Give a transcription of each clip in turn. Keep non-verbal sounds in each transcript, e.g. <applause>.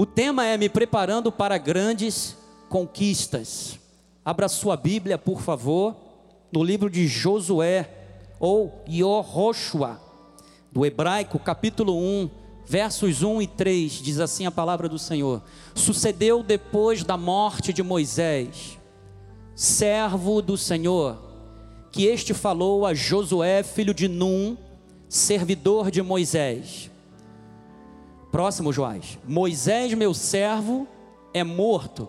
O tema é me preparando para grandes conquistas. Abra sua Bíblia, por favor, no livro de Josué ou Yehoshua, do hebraico, capítulo 1, versos 1 e 3, diz assim a palavra do Senhor: Sucedeu depois da morte de Moisés, servo do Senhor, que este falou a Josué, filho de Num, servidor de Moisés. Próximo, Joás. Moisés, meu servo, é morto.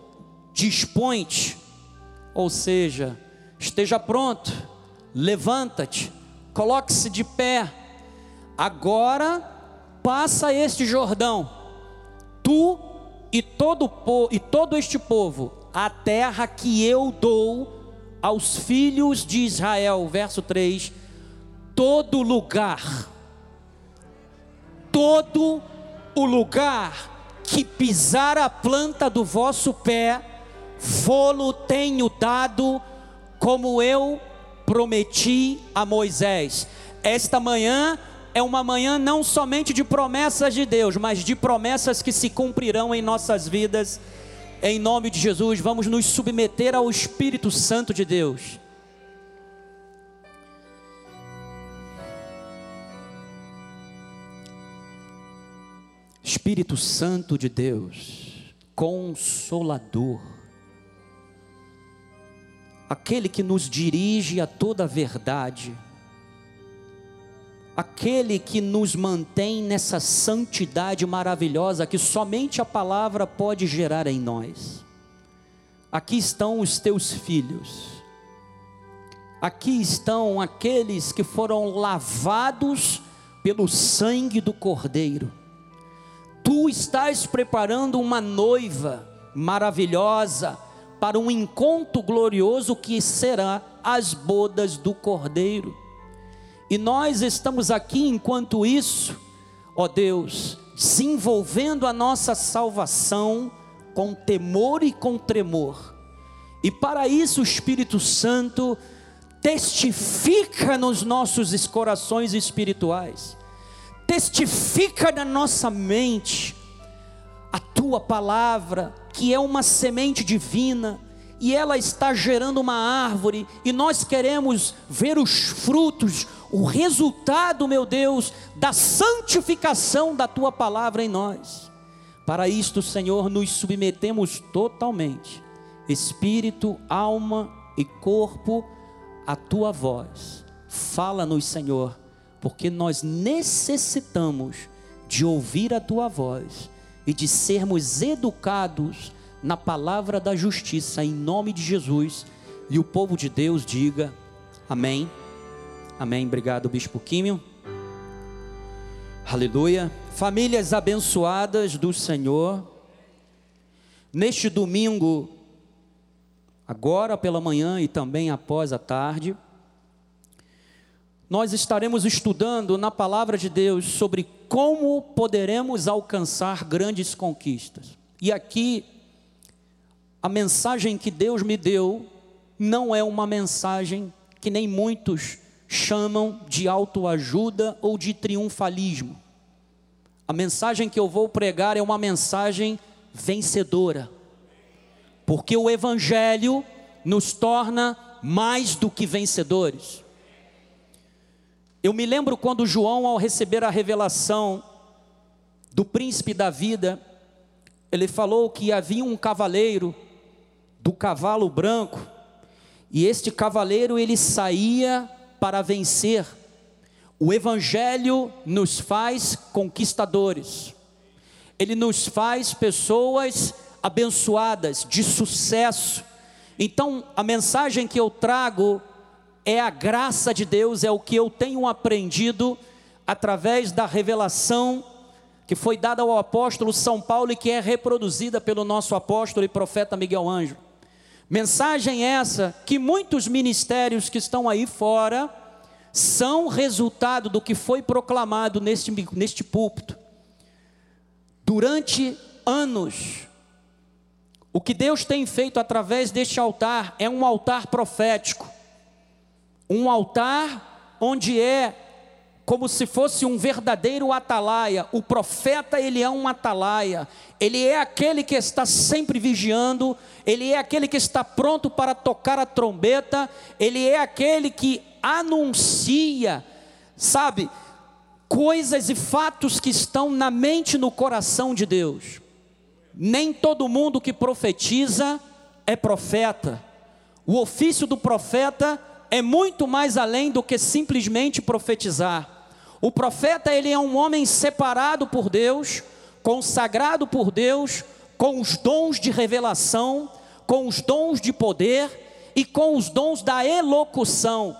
Dispõe-te, ou seja, esteja pronto, levanta-te, coloque-se de pé. Agora passa este Jordão, tu e todo, e todo este povo, a terra que eu dou aos filhos de Israel, verso 3, todo lugar, todo o lugar que pisar a planta do vosso pé, vou-lo tenho dado, como eu prometi a Moisés. Esta manhã é uma manhã não somente de promessas de Deus, mas de promessas que se cumprirão em nossas vidas em nome de Jesus, vamos nos submeter ao Espírito Santo de Deus. Espírito Santo de Deus, consolador, aquele que nos dirige a toda a verdade, aquele que nos mantém nessa santidade maravilhosa que somente a palavra pode gerar em nós. Aqui estão os teus filhos, aqui estão aqueles que foram lavados pelo sangue do Cordeiro. Tu estás preparando uma noiva maravilhosa para um encontro glorioso que será as bodas do Cordeiro. E nós estamos aqui enquanto isso, ó Deus, desenvolvendo a nossa salvação com temor e com tremor. E para isso o Espírito Santo testifica nos nossos corações espirituais, testifica na nossa mente a tua palavra, que é uma semente divina, e ela está gerando uma árvore, e nós queremos ver os frutos, o resultado, meu Deus, da santificação da tua palavra em nós. Para isto, Senhor, nos submetemos totalmente, espírito, alma e corpo, à tua voz. Fala-nos, Senhor, porque nós necessitamos de ouvir a tua voz e de sermos educados na palavra da justiça, em nome de Jesus. E o povo de Deus diga: Amém Amém. Obrigado, Bispo Químio. Aleluia. Famílias abençoadas do Senhor. Neste domingo, agora pela manhã e também após a tarde, nós estaremos estudando na palavra de Deus sobre como poderemos alcançar grandes conquistas. E aqui, a mensagem que Deus me deu não é uma mensagem que nem muitos chamam de autoajuda ou de triunfalismo. A mensagem que eu vou pregar é uma mensagem vencedora, porque o Evangelho nos torna mais do que vencedores. Eu me lembro quando João, ao receber a revelação do príncipe da vida, ele falou que havia um cavaleiro do cavalo branco, e este cavaleiro ele saía para vencer. O Evangelho nos faz conquistadores, ele nos faz pessoas abençoadas, de sucesso. Então, a mensagem que eu trago é a graça de Deus, é o que eu tenho aprendido através da revelação que foi dada ao apóstolo São Paulo e que é reproduzida pelo nosso apóstolo e profeta Miguel Ângelo. Mensagem essa que muitos ministérios que estão aí fora são resultado do que foi proclamado neste, neste púlpito. Durante anos, o que Deus tem feito através deste altar é um altar profético, um altar onde é como se fosse um verdadeiro atalaia. O profeta, ele é um atalaia. Ele é aquele que está sempre vigiando, ele é aquele que está pronto para tocar a trombeta, ele é aquele que anuncia, sabe, coisas e fatos que estão na mente e no coração de Deus. Nem todo mundo que profetiza é profeta. O ofício do profeta é muito mais além do que simplesmente profetizar. O profeta, ele é um homem separado por Deus, consagrado por Deus, com os dons de revelação, com os dons de poder e com os dons da elocução.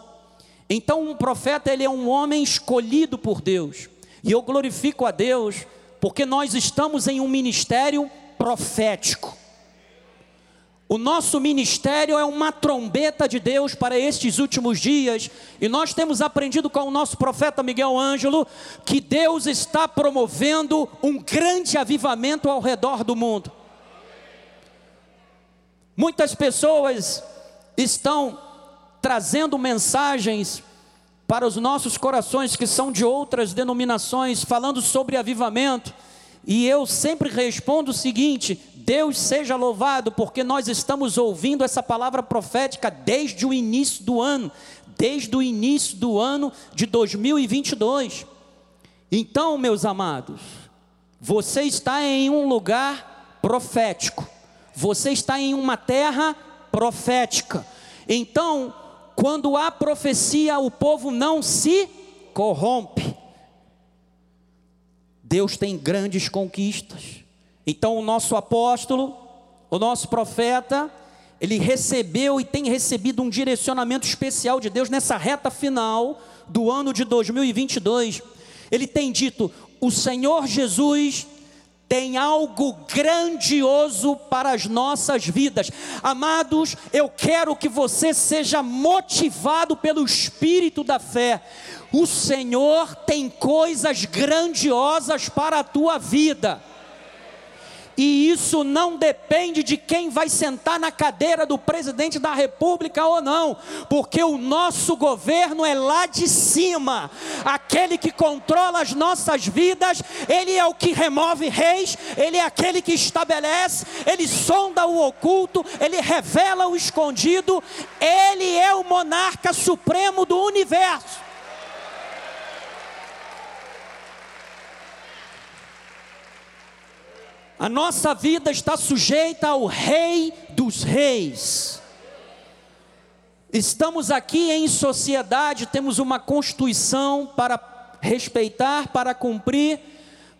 Então, um profeta, ele é um homem escolhido por Deus. E eu glorifico a Deus, porque nós estamos em um ministério profético. O nosso ministério é uma trombeta de Deus para estes últimos dias, e nós temos aprendido com o nosso profeta Miguel Ângelo que Deus está promovendo um grande avivamento ao redor do mundo. Muitas pessoas estão trazendo mensagens para os nossos corações que são de outras denominações, falando sobre avivamento, e eu sempre respondo o seguinte: Deus seja louvado, porque nós estamos ouvindo essa palavra profética desde o início do ano, desde o início do ano de 2022. Então, meus amados, você está em um lugar profético, você está em uma terra profética. Então, quando há profecia, o povo não se corrompe. Deus tem grandes conquistas. Então, o nosso apóstolo, o nosso profeta, ele recebeu e tem recebido um direcionamento especial de Deus nessa reta final do ano de 2022. Ele tem dito: o Senhor Jesus tem algo grandioso para as nossas vidas. Amados, eu quero que você seja motivado pelo espírito da fé. O Senhor tem coisas grandiosas para a tua vida. E isso não depende de quem vai sentar na cadeira do presidente da república ou não, porque o nosso governo é lá de cima. Aquele que controla as nossas vidas, ele é o que remove reis, ele é aquele que estabelece, ele sonda o oculto, ele revela o escondido, ele é o monarca supremo do universo. A nossa vida está sujeita ao Rei dos Reis. Estamos aqui em sociedade, temos uma constituição para respeitar, para cumprir,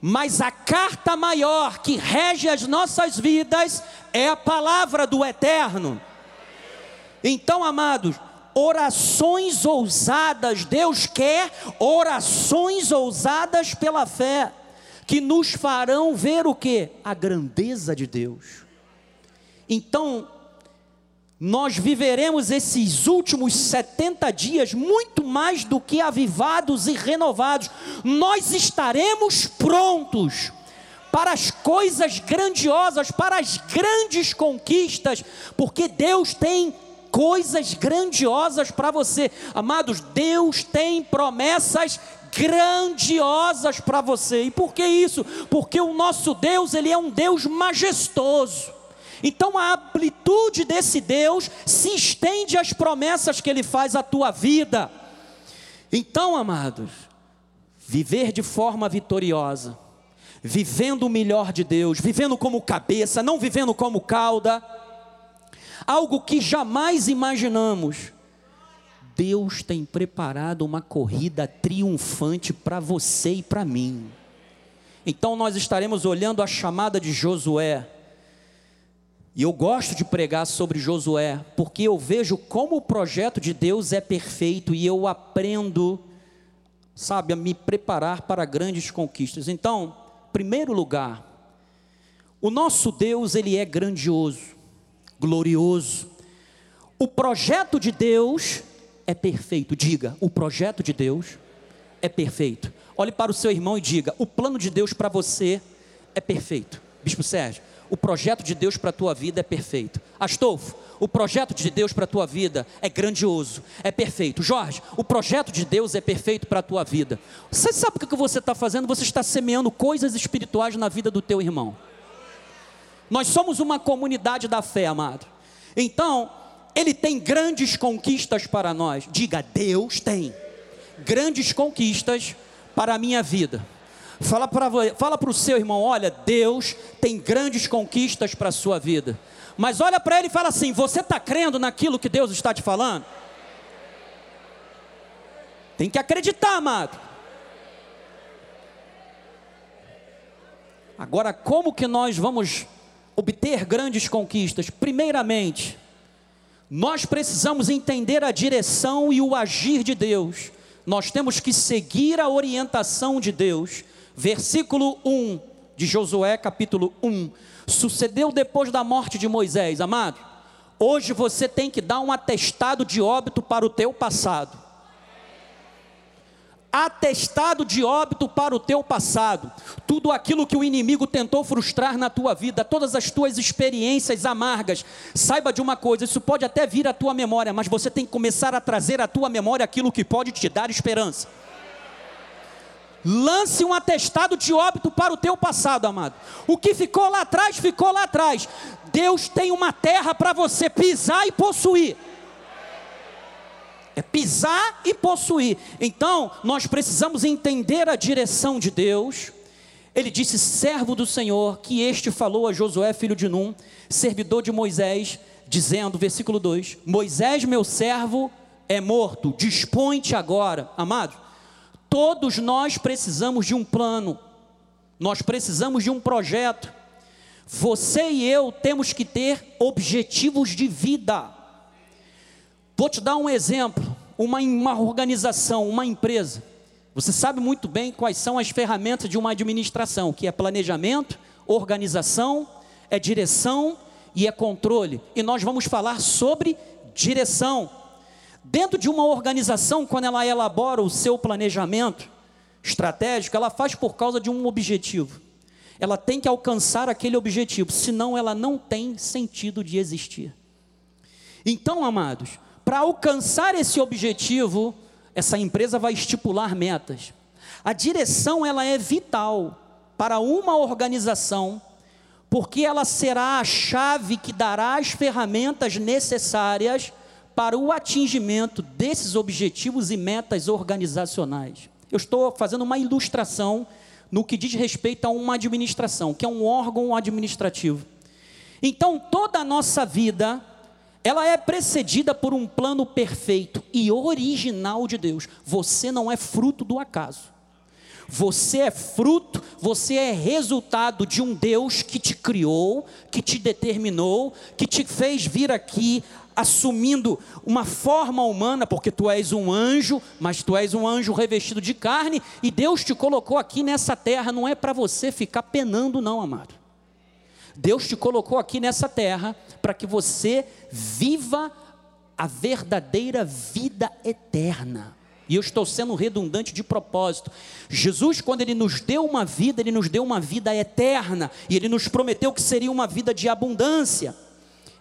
mas a carta maior que rege as nossas vidas é a palavra do Eterno. Então, amados, orações ousadas, Deus quer orações ousadas pela fé que nos farão ver o que? A grandeza de Deus. Então, nós viveremos esses últimos 70 dias muito mais do que avivados e renovados. Nós estaremos prontos para as coisas grandiosas, para as grandes conquistas, porque Deus tem coisas grandiosas para você. Amados, Deus tem promessas grandiosas para você. E por que isso? Porque o nosso Deus, ele é um Deus majestoso. Então a amplitude desse Deus se estende às promessas que ele faz à tua vida. Então, amados, viver de forma vitoriosa, vivendo o melhor de Deus, vivendo como cabeça, não vivendo como cauda, algo que jamais imaginamos Deus tem preparado uma corrida triunfante para você e para mim. Então nós estaremos olhando a chamada de Josué. E eu gosto de pregar sobre Josué, porque eu vejo como o projeto de Deus é perfeito e eu aprendo, sabe, a me preparar para grandes conquistas. Então, primeiro lugar, o nosso Deus, ele é grandioso, glorioso. O projeto de Deus é perfeito. Diga, o projeto de Deus é perfeito. Olhe para o seu irmão e diga: o plano de Deus para você é perfeito. Bispo Sérgio, o projeto de Deus para a tua vida é perfeito. Astolfo, o projeto de Deus para a tua vida é grandioso, é perfeito. Jorge, o projeto de Deus é perfeito para a tua vida. Você sabe o que você está fazendo? Você está semeando coisas espirituais na vida do teu irmão. Nós somos uma comunidade da fé, amado. Então, ele tem grandes conquistas para nós. Diga, Deus tem grandes conquistas para a minha vida. Fala para fala o seu irmão: olha, Deus tem grandes conquistas para a sua vida. Mas olha para ele e fala assim: você está crendo naquilo que Deus está te falando? Tem que acreditar, amado. Agora, como que nós vamos obter grandes conquistas? Primeiramente, nós precisamos entender a direção e o agir de Deus. Nós temos que seguir a orientação de Deus versículo 1 de Josué, capítulo 1. Sucedeu depois da morte de Moisés, amado. Hoje você tem que dar um atestado de óbito para o teu passado. Atestado de óbito para o teu passado. Tudo aquilo que o inimigo tentou frustrar na tua vida, todas as tuas experiências amargas. Saiba de uma coisa, isso pode até vir à tua memória, mas você tem que começar a trazer à tua memória aquilo que pode te dar esperança. Lance um atestado de óbito para o teu passado, amado. O que ficou lá atrás, ficou lá atrás. Deus tem uma terra para você pisar e possuir. É pisar e possuir. Então, nós precisamos entender a direção de Deus. Ele disse: servo do Senhor, que este falou a Josué, filho de Num, servidor de Moisés, dizendo, versículo 2: Moisés, meu servo, é morto, dispõe-te agora, amado Todos nós precisamos de um plano, nós precisamos de um projeto. Você e eu temos que ter objetivos de vida. Vou te dar um exemplo: uma, uma organização, uma empresa. Você sabe muito bem quais são as ferramentas de uma administração, que é planejamento, organização, é direção e é controle. E nós vamos falar sobre direção. Dentro de uma organização, quando ela elabora o seu planejamento estratégico, ela faz por causa de um objetivo. Ela tem que alcançar aquele objetivo, senão ela não tem sentido de existir. Então, amados, para alcançar esse objetivo, essa empresa vai estipular metas. A direção ela é vital para uma organização, porque ela será a chave que dará as ferramentas necessárias para o atingimento desses objetivos e metas organizacionais. Eu estou fazendo uma ilustração no que diz respeito a uma administração, que é um órgão administrativo. Então, toda a nossa vida, ela é precedida por um plano perfeito e original de Deus. Você não é fruto do acaso. Você é fruto, você é resultado de um Deus que te criou, que te determinou, que te fez vir aqui assumindo uma forma humana, porque tu és um anjo, mas tu és um anjo revestido de carne, e Deus te colocou aqui nessa terra, não é para você ficar penando, não, amado. Deus te colocou aqui nessa terra para que você viva a verdadeira vida eterna. E eu estou sendo redundante de propósito. Jesus, quando Ele nos deu uma vida, Ele nos deu uma vida eterna. E Ele nos prometeu que seria uma vida de abundância.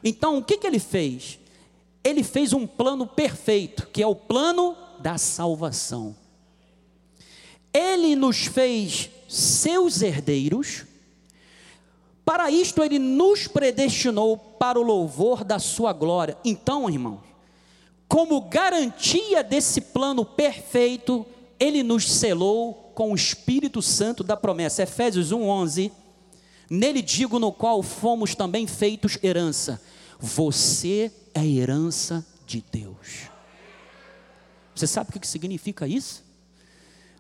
Então, o que, que Ele fez? Ele fez um plano perfeito, que é o plano da salvação. Ele nos fez seus herdeiros, para isto ele nos predestinou para o louvor da sua glória. Então, irmão, como garantia desse plano perfeito, ele nos selou com o Espírito Santo da promessa. Efésios 1:11. Nele digo no qual fomos também feitos herança. Você é herança de Deus. Você sabe o que significa isso?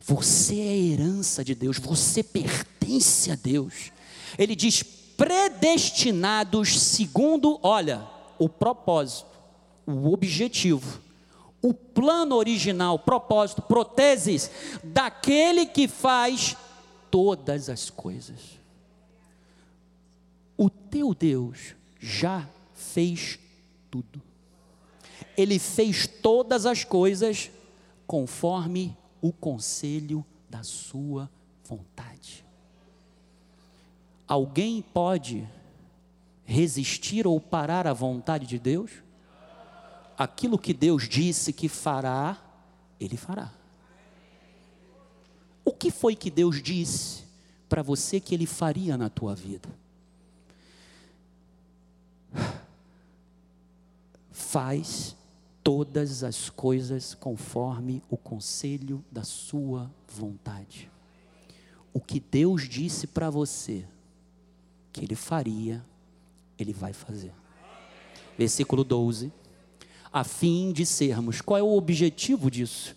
Você é herança de Deus, você pertence a Deus. Ele diz: predestinados segundo, olha, o propósito, o objetivo, o plano original, propósito, proteses daquele que faz todas as coisas. O teu Deus já fez tudo. Ele fez todas as coisas conforme o conselho da sua vontade. Alguém pode resistir ou parar à vontade de Deus? Aquilo que Deus disse que fará, Ele fará. O que foi que Deus disse para você que Ele faria na tua vida? Faz todas as coisas conforme o conselho da sua vontade. O que Deus disse para você que Ele faria, Ele vai fazer. Versículo 12. A fim de sermos, qual é o objetivo disso?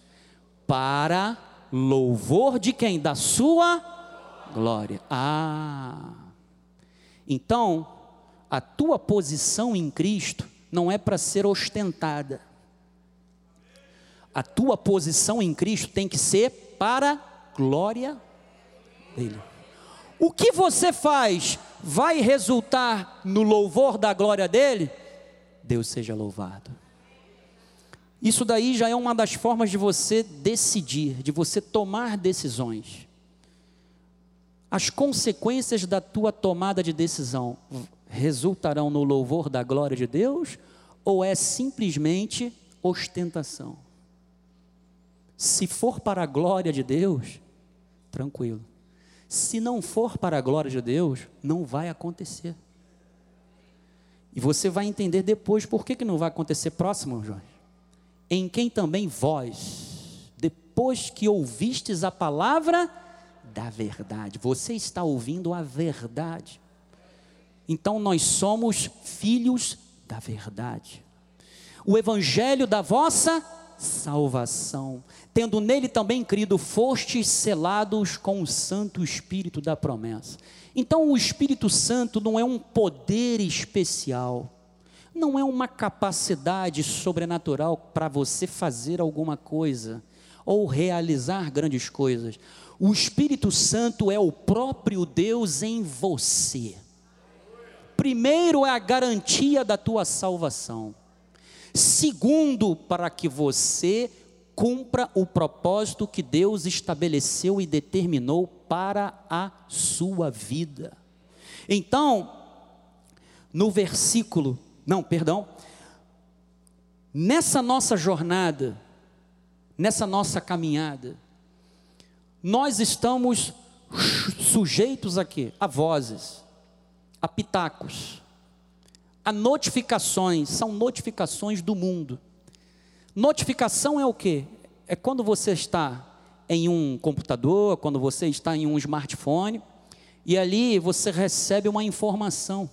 Para louvor de quem? Da sua glória. Ah. Então, a tua posição em Cristo não é para ser ostentada. A tua posição em Cristo tem que ser para glória dele. O que você faz vai resultar no louvor da glória dele? Deus seja louvado. Isso daí já é uma das formas de você decidir, de você tomar decisões. As consequências da tua tomada de decisão resultarão no louvor da glória de Deus ou é simplesmente ostentação? Se for para a glória de Deus, tranquilo. Se não for para a glória de Deus, não vai acontecer. E você vai entender depois por que, que não vai acontecer próximo, Jorge. Em quem também vós, depois que ouvistes a palavra da verdade, você está ouvindo a verdade. Então nós somos filhos da verdade. O evangelho da vossa salvação, tendo nele também crido, fostes selados com o Santo Espírito da promessa. Então, o Espírito Santo não é um poder especial, não é uma capacidade sobrenatural para você fazer alguma coisa ou realizar grandes coisas. O Espírito Santo é o próprio Deus em você. Primeiro é a garantia da tua salvação. Segundo, para que você cumpra o propósito que Deus estabeleceu e determinou para a sua vida. Então, no versículo, não, perdão, nessa nossa jornada, nessa nossa caminhada, nós estamos sujeitos a quê? A vozes, a pitacos, a notificações, são notificações do mundo. Notificação é o que? É quando você está em um computador, quando você está em um smartphone, e ali você recebe uma informação.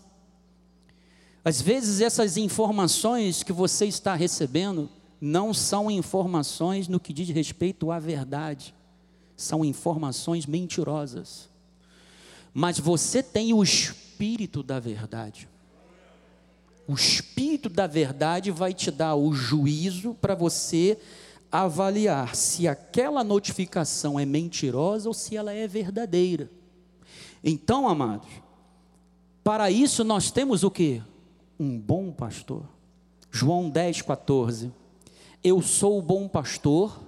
Às vezes essas informações que você está recebendo não são informações no que diz respeito à verdade, são informações mentirosas. Mas você tem o espírito da verdade. O Espírito da Verdade vai te dar o juízo para você avaliar se aquela notificação é mentirosa ou se ela é verdadeira. Então, amados, para isso nós temos o que? Um bom pastor. João 10, 14. Eu sou o bom pastor,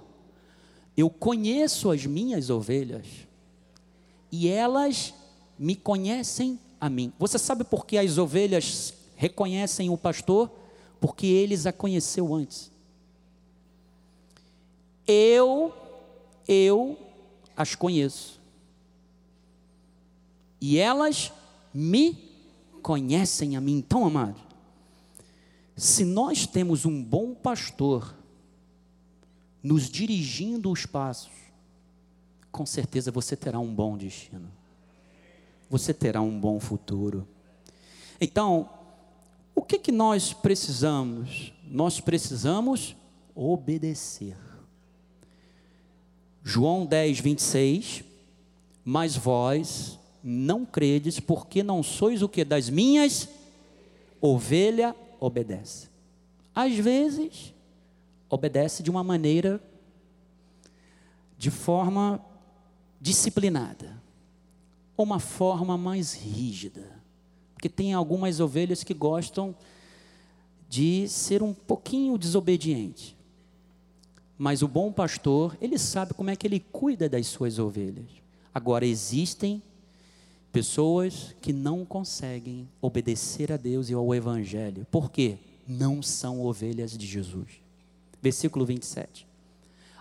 eu conheço as minhas ovelhas, e elas me conhecem a mim. Você sabe por que as ovelhas reconhecem o pastor porque eles a conheceu antes. Eu, eu as conheço. E elas me conhecem a mim. Então, amado, se nós temos um bom pastor nos dirigindo os passos, com certeza você terá um bom destino. Você terá um bom futuro. Então, o que, que nós precisamos? Nós precisamos obedecer. João 10, 26. Mas vós não credes, porque não sois o que? Das minhas ovelha obedece. Às vezes, obedece de uma maneira, de forma disciplinada, ou uma forma mais rígida. Porque tem algumas ovelhas que gostam de ser um pouquinho desobediente. Mas o bom pastor, ele sabe como é que ele cuida das suas ovelhas. Agora, existem Pessoas que não conseguem obedecer a Deus e ao Evangelho. Por quê? Não são ovelhas de Jesus. Versículo 27.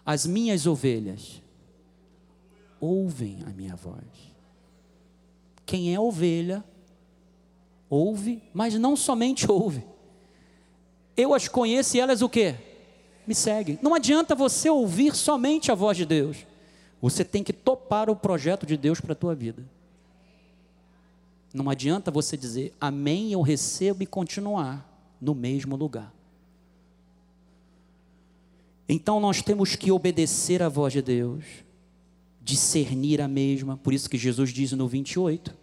As minhas ovelhas ouvem a minha voz. Quem é ovelha, ouve, mas não somente ouve. Eu as conheço e elas o quê? Me seguem. Não adianta você ouvir somente a voz de Deus. Você tem que topar o projeto de Deus para a tua vida. Não adianta você dizer amém, eu recebo e continuar no mesmo lugar. Então nós temos que obedecer à voz de Deus, discernir a mesma, por isso que Jesus diz no 28: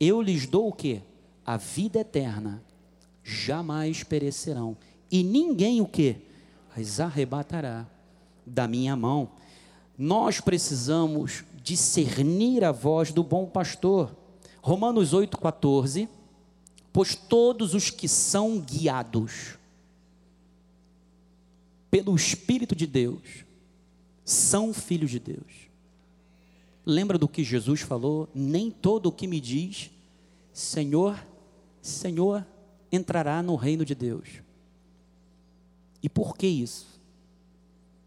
Eu lhes dou o que? A vida eterna, jamais perecerão, e ninguém o que? As arrebatará da minha mão. Nós precisamos discernir a voz do bom pastor. Romanos 8,14. Pois todos os que são guiados pelo Espírito de Deus são filhos de Deus. Lembra do que Jesus falou? Nem todo o que me diz, Senhor, Senhor, entrará no reino de Deus. E por que isso?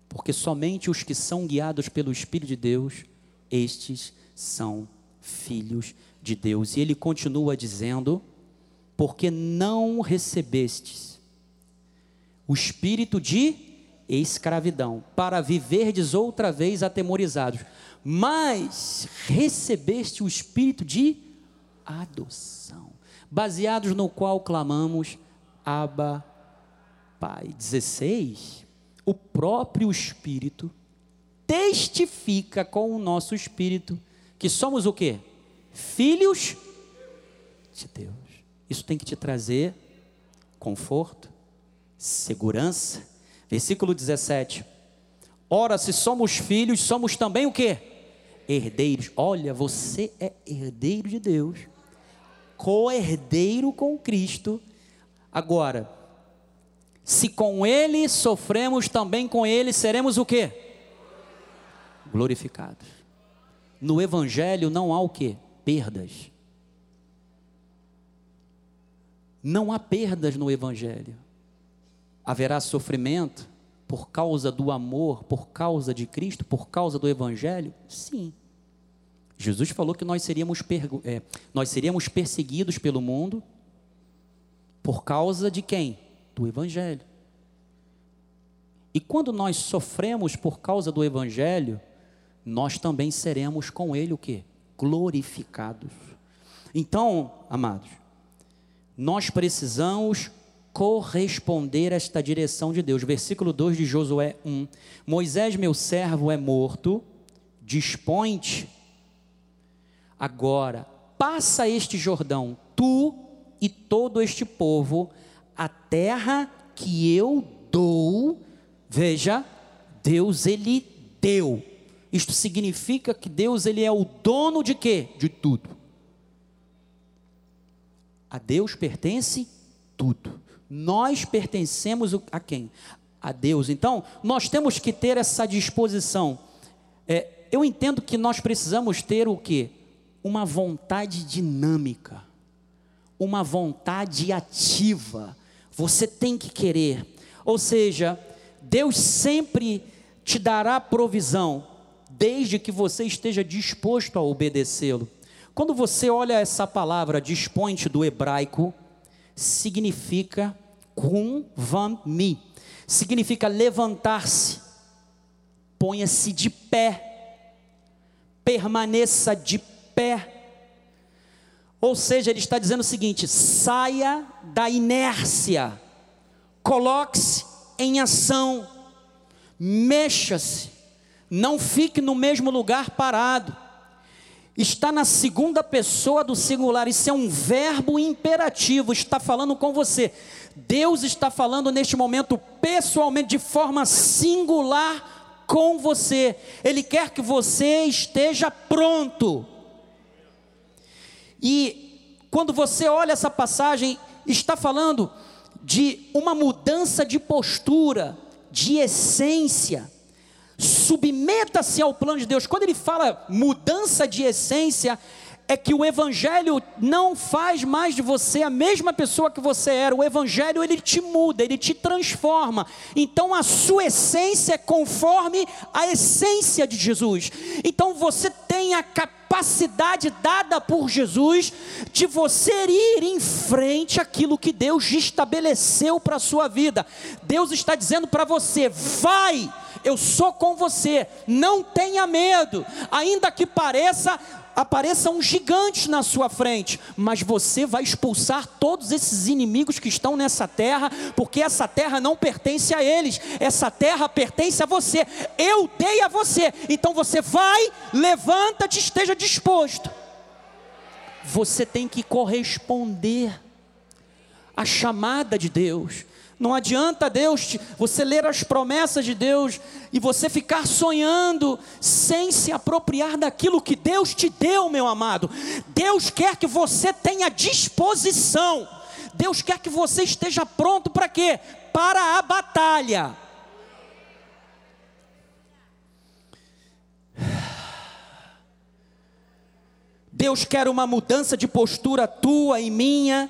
Porque somente os que são guiados pelo Espírito de Deus, estes são filhos de Deus. E ele continua dizendo: porque não recebestes o espírito de escravidão, para viverdes outra vez atemorizados, mas recebeste o espírito de adoção, baseados no qual clamamos Abba Pai. 16. O próprio Espírito testifica com o nosso espírito que somos o quê? Filhos de Deus. Isso tem que te trazer conforto, segurança. Versículo 17. Ora, se somos filhos, somos também o quê? Herdeiros. Olha, você é herdeiro de Deus, co-herdeiro com Cristo. Agora, se com Ele sofremos, também com Ele seremos o quê? Glorificados. No Evangelho não há o quê? Perdas. Não há perdas no Evangelho. Haverá sofrimento por causa do amor, por causa de Cristo, por causa do Evangelho? Sim. Jesus falou que nós seríamos, é, nós seríamos perseguidos pelo mundo por causa de quem? Do Evangelho. E quando nós sofremos por causa do Evangelho, nós também seremos com Ele o que? Glorificados. Então, amados, nós precisamos corresponder a esta direção de Deus. Versículo 2 de Josué 1. Moisés, meu servo, é morto, dispõe-te. Agora, passa este Jordão, tu e todo este povo, a terra que eu dou. Veja, Deus ele deu. Isto significa que Deus ele é o dono de quê? De tudo. A Deus pertence tudo. Nós pertencemos a quem? A Deus. Então, nós temos que ter essa disposição. É, eu entendo que nós precisamos ter o que? Uma vontade dinâmica, uma vontade ativa. Você tem que querer. Ou seja, Deus sempre te dará provisão, desde que você esteja disposto a obedecê-lo. Quando você olha essa palavra disponte do hebraico, significa kum van mi, significa levantar-se, ponha-se de pé, permaneça de pé. Ou seja, ele está dizendo o seguinte: saia da inércia, coloque-se em ação, mexa-se, não fique no mesmo lugar parado está na segunda pessoa do singular, isso é um verbo imperativo, está falando com você. Deus está falando neste momento pessoalmente, de forma singular com você. Ele quer que você esteja pronto. E quando você olha essa passagem, está falando de uma mudança de postura, de essência submeta-se ao plano de Deus. Quando ele fala mudança de essência, é que o evangelho não faz mais de você a mesma pessoa que você era. O evangelho ele te muda, ele te transforma. Então a sua essência é conforme a essência de Jesus. Então você tem a capacidade dada por Jesus de você ir em frente àquilo que Deus estabeleceu para a sua vida. Deus está dizendo para você: vai, eu sou com você, não tenha medo, ainda que pareça apareçam gigantes na sua frente, mas você vai expulsar todos esses inimigos que estão nessa terra, porque essa terra não pertence a eles, essa terra pertence a você. Eu dei a você, então você vai, levanta-te, esteja disposto. Você tem que corresponder à chamada de Deus. Não adianta Deus, você ler as promessas de Deus e você ficar sonhando sem se apropriar daquilo que Deus te deu, meu amado. Deus quer que você tenha disposição. Deus quer que você esteja pronto para quê? Para a batalha. Deus quer uma mudança de postura tua e minha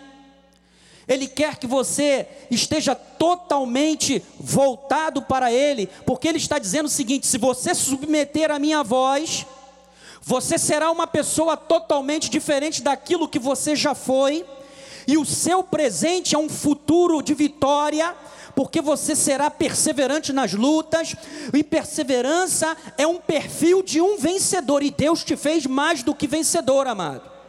ele quer que você esteja totalmente voltado para Ele, porque Ele está dizendo o seguinte: se você submeter a minha voz, você será uma pessoa totalmente diferente daquilo que você já foi, e o seu presente é um futuro de vitória, porque você será perseverante nas lutas, e perseverança é um perfil de um vencedor, e Deus te fez mais do que vencedor, amado.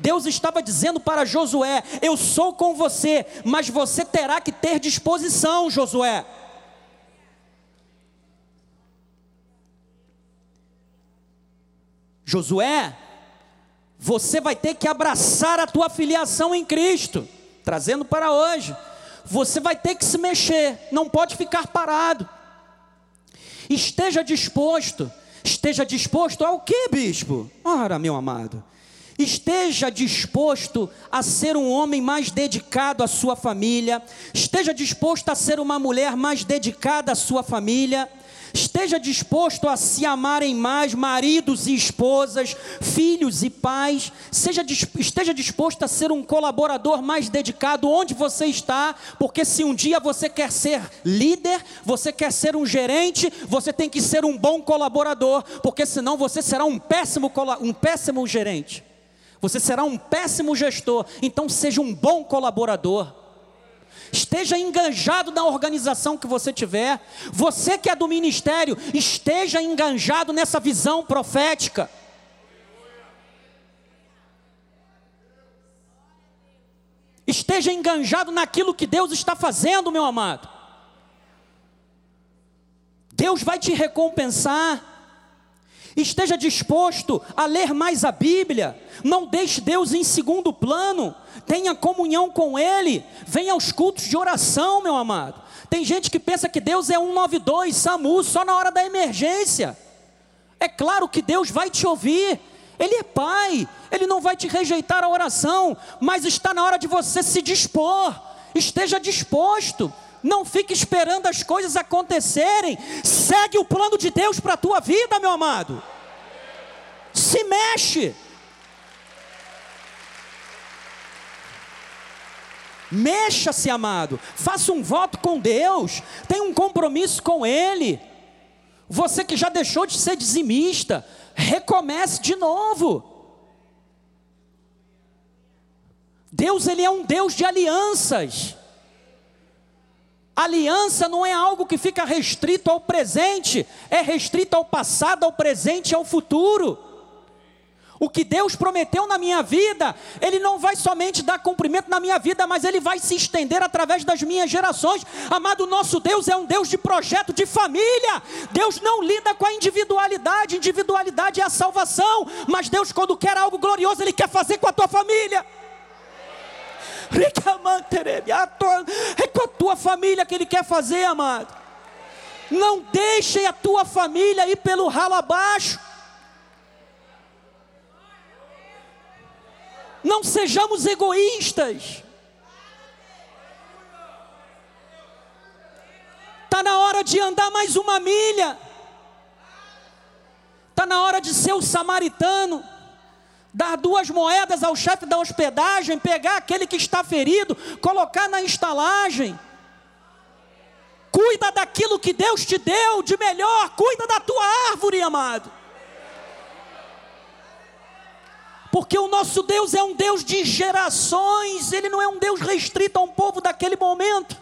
Deus estava dizendo para Josué: Eu sou com você, mas você terá que ter disposição, Josué. Josué, você vai ter que abraçar a tua filiação em Cristo, trazendo para hoje. Você vai ter que se mexer, não pode ficar parado. Esteja disposto. Esteja disposto ao que, bispo? Ora, meu amado, esteja disposto a ser um homem mais dedicado à sua família, esteja disposto a ser uma mulher mais dedicada à sua família, esteja disposto a se amarem mais, maridos e esposas, filhos e pais, seja, esteja disposto a ser um colaborador mais dedicado onde você está, porque se um dia você quer ser líder, você quer ser um gerente, você tem que ser um bom colaborador, porque senão você será um péssimo, um péssimo gerente. Você será um péssimo gestor, então seja um bom colaborador. Esteja enganjado na organização que você tiver. Você que é do ministério, esteja enganjado nessa visão profética. Esteja enganjado naquilo que Deus está fazendo, meu amado. Deus vai te recompensar esteja disposto a ler mais a Bíblia, não deixe Deus em segundo plano, tenha comunhão com Ele, venha aos cultos de oração, meu amado. Tem gente que pensa que Deus é 192, SAMU, só na hora da emergência. É claro que Deus vai te ouvir, Ele é Pai, Ele não vai te rejeitar a oração, mas está na hora de você se dispor, esteja disposto. Não fique esperando as coisas acontecerem. Segue o plano de Deus para a tua vida, meu amado. Se mexe. Mexa-se, amado. Faça um voto com Deus. Tenha um compromisso com Ele. Você que já deixou de ser dizimista, recomece de novo. Deus, Ele é um Deus de alianças. Aliança não é algo que fica restrito ao presente, é restrito ao passado, ao presente e ao futuro. O que Deus prometeu na minha vida, Ele não vai somente dar cumprimento na minha vida, mas Ele vai se estender através das minhas gerações. Amado, nosso Deus é um Deus de projeto de família. Deus não lida com a individualidade, individualidade é a salvação. Mas Deus, quando quer algo glorioso, Ele quer fazer com a tua família. É com a tua família que Ele quer fazer, amado. Não deixe a tua família ir pelo ralo abaixo. Não sejamos egoístas. Está na hora de andar mais uma milha. Está na hora de ser o samaritano. Dar duas moedas ao chefe da hospedagem, pegar aquele que está ferido, colocar na estalagem. Cuida daquilo que Deus te deu de melhor, cuida da tua árvore, amado. Porque o nosso Deus é um Deus de gerações, ele não é um Deus restrito a um povo daquele momento.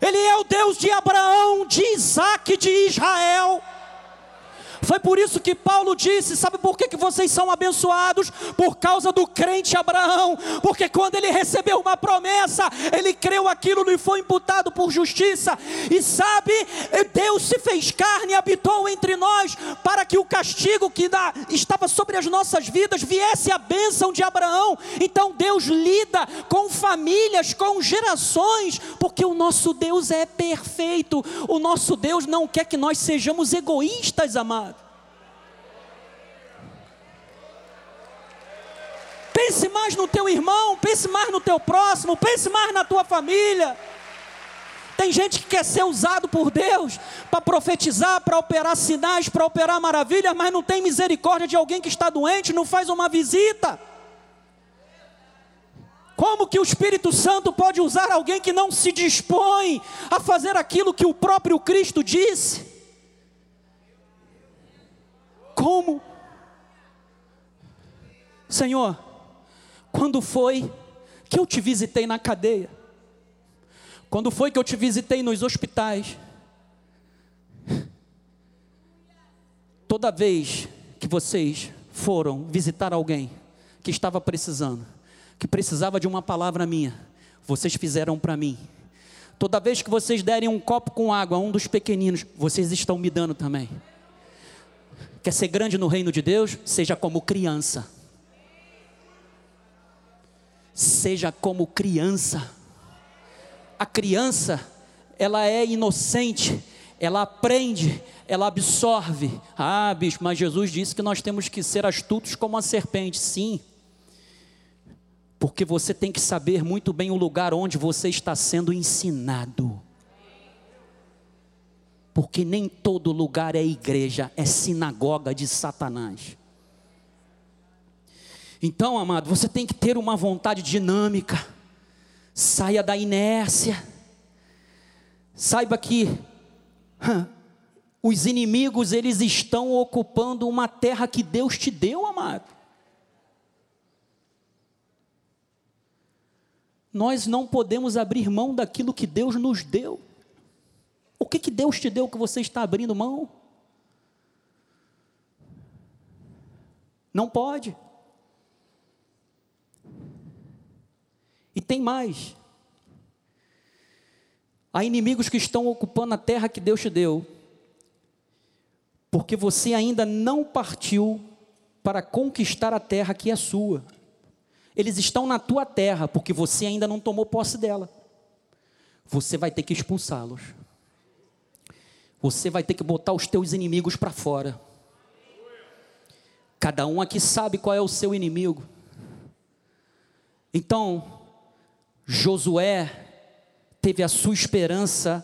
Ele é o Deus de Abraão, de Isaac, de Israel. Foi por isso que Paulo disse: sabe por que, que vocês são abençoados? Por causa do crente Abraão, porque quando ele recebeu uma promessa, ele creu aquilo lhe foi imputado por justiça, e sabe, Deus se fez carne e habitou entre nós, para que o castigo que estava sobre as nossas vidas viesse a bênção de Abraão. Então Deus lida com famílias, com gerações, porque o nosso Deus é perfeito, o nosso Deus não quer que nós sejamos egoístas, amados. Pense mais no teu irmão, pense mais no teu próximo, pense mais na tua família. Tem gente que quer ser usado por Deus para profetizar, para operar sinais, para operar maravilhas, mas não tem misericórdia de alguém que está doente, não faz uma visita. Como que o Espírito Santo pode usar alguém que não se dispõe a fazer aquilo que o próprio Cristo disse? Como? Senhor, quando foi que eu te visitei na cadeia? Quando foi que eu te visitei nos hospitais? Toda vez que vocês foram visitar alguém que estava precisando, que precisava de uma palavra minha, vocês fizeram para mim. Toda vez que vocês derem um copo com água a um dos pequeninos, vocês estão me dando também. Quer ser grande no reino de Deus? Seja como criança seja como criança. A criança, ela é inocente, ela aprende, ela absorve. Ah, bicho, mas Jesus disse que nós temos que ser astutos como a serpente. Sim, porque você tem que saber muito bem o lugar onde você está sendo ensinado. Porque nem todo lugar é igreja, é sinagoga de Satanás. Então, amado, você tem que ter uma vontade dinâmica. Saia da inércia. Saiba que os inimigos eles estão ocupando uma terra que Deus te deu, amado. Nós não podemos abrir mão daquilo que Deus nos deu. O que, que Deus te deu que você está abrindo mão? Não pode. E tem mais. Há inimigos que estão ocupando a terra que Deus te deu, porque você ainda não partiu para conquistar a terra que é sua. Eles estão na tua terra, porque você ainda não tomou posse dela. Você vai ter que expulsá-los. Você vai ter que botar os teus inimigos para fora. Cada um aqui sabe qual é o seu inimigo. Então, Josué teve a sua esperança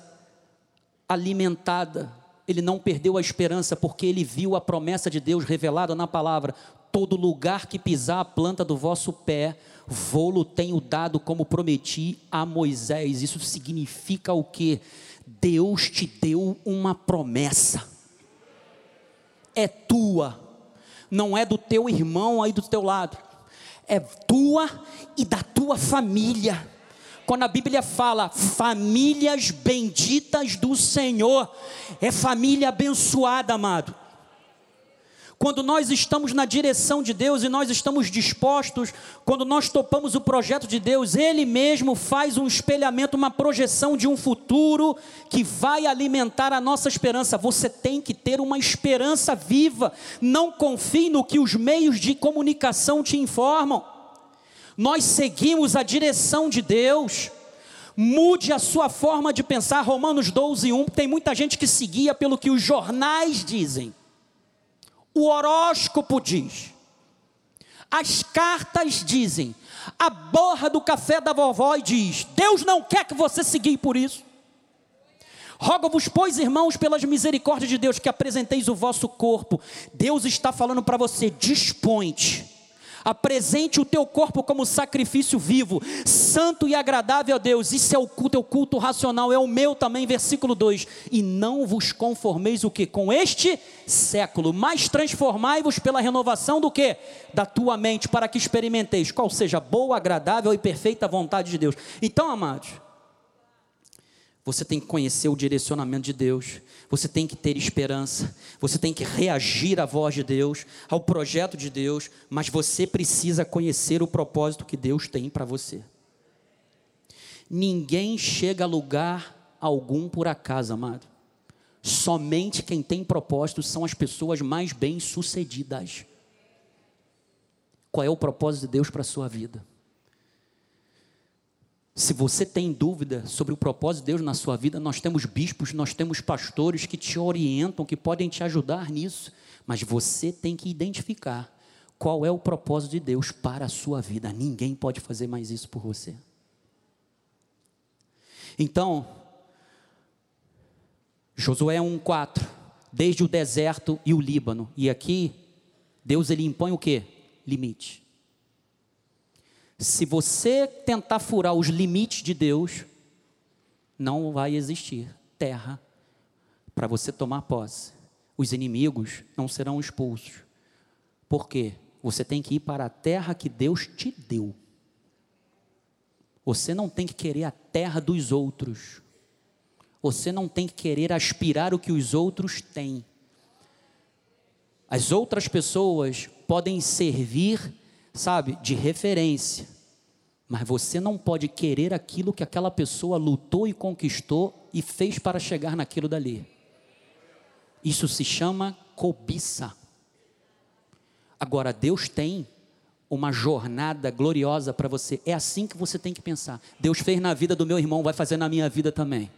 alimentada. Ele não perdeu a esperança porque ele viu a promessa de Deus revelada na palavra: todo lugar que pisar a planta do vosso pé, vou-lo tenho dado como prometi a Moisés. Isso significa o que? Deus te deu uma promessa. É tua, não é do teu irmão aí do teu lado. É tua e da tua família quando a Bíblia fala famílias benditas do Senhor, é família abençoada, amado. Quando nós estamos na direção de Deus e nós estamos dispostos, quando nós topamos o projeto de Deus, Ele mesmo faz um espelhamento, uma projeção de um futuro que vai alimentar a nossa esperança. Você tem que ter uma esperança viva. Não confie no que os meios de comunicação te informam nós seguimos a direção de Deus. Mude a sua forma de pensar. Romanos 12, 1. Tem muita gente que seguia pelo que os jornais dizem. O horóscopo diz. As cartas dizem. A borra do café da vovó diz: Deus não quer que você siga por isso. Rogo-vos, pois, irmãos, pelas misericórdias de Deus, que apresenteis o vosso corpo. Deus está falando para você: dispõe Apresente o teu corpo como sacrifício vivo, santo e agradável a Deus. Isso é o culto, é o culto racional, é o meu também, versículo 2. E não vos conformeis o que? Com este século, mas transformai-vos pela renovação do que? Da tua mente, para que experimenteis qual seja boa, agradável e perfeita vontade de Deus. Então, amados, você tem que conhecer o direcionamento de Deus, você tem que ter esperança, você tem que reagir à voz de Deus, ao projeto de Deus, mas você precisa conhecer o propósito que Deus tem para você. Ninguém chega a lugar algum por acaso, amado. Somente quem tem propósito são as pessoas mais bem-sucedidas. Qual é o propósito de Deus para a sua vida? Se você tem dúvida sobre o propósito de Deus na sua vida, nós temos bispos, nós temos pastores que te orientam, que podem te ajudar nisso, mas você tem que identificar qual é o propósito de Deus para a sua vida. Ninguém pode fazer mais isso por você. Então, Josué 1:4, desde o deserto e o Líbano. E aqui Deus ele impõe o quê? Limite. Se você tentar furar os limites de Deus, não vai existir terra para você tomar posse. Os inimigos não serão expulsos. Por quê? Você tem que ir para a terra que Deus te deu. Você não tem que querer a terra dos outros. Você não tem que querer aspirar o que os outros têm. As outras pessoas podem servir sabe, de referência. Mas você não pode querer aquilo que aquela pessoa lutou e conquistou e fez para chegar naquilo dali. Isso se chama cobiça. Agora, Deus tem uma jornada gloriosa para você. É assim que você tem que pensar. Deus fez na vida do meu irmão, vai fazer na minha vida também.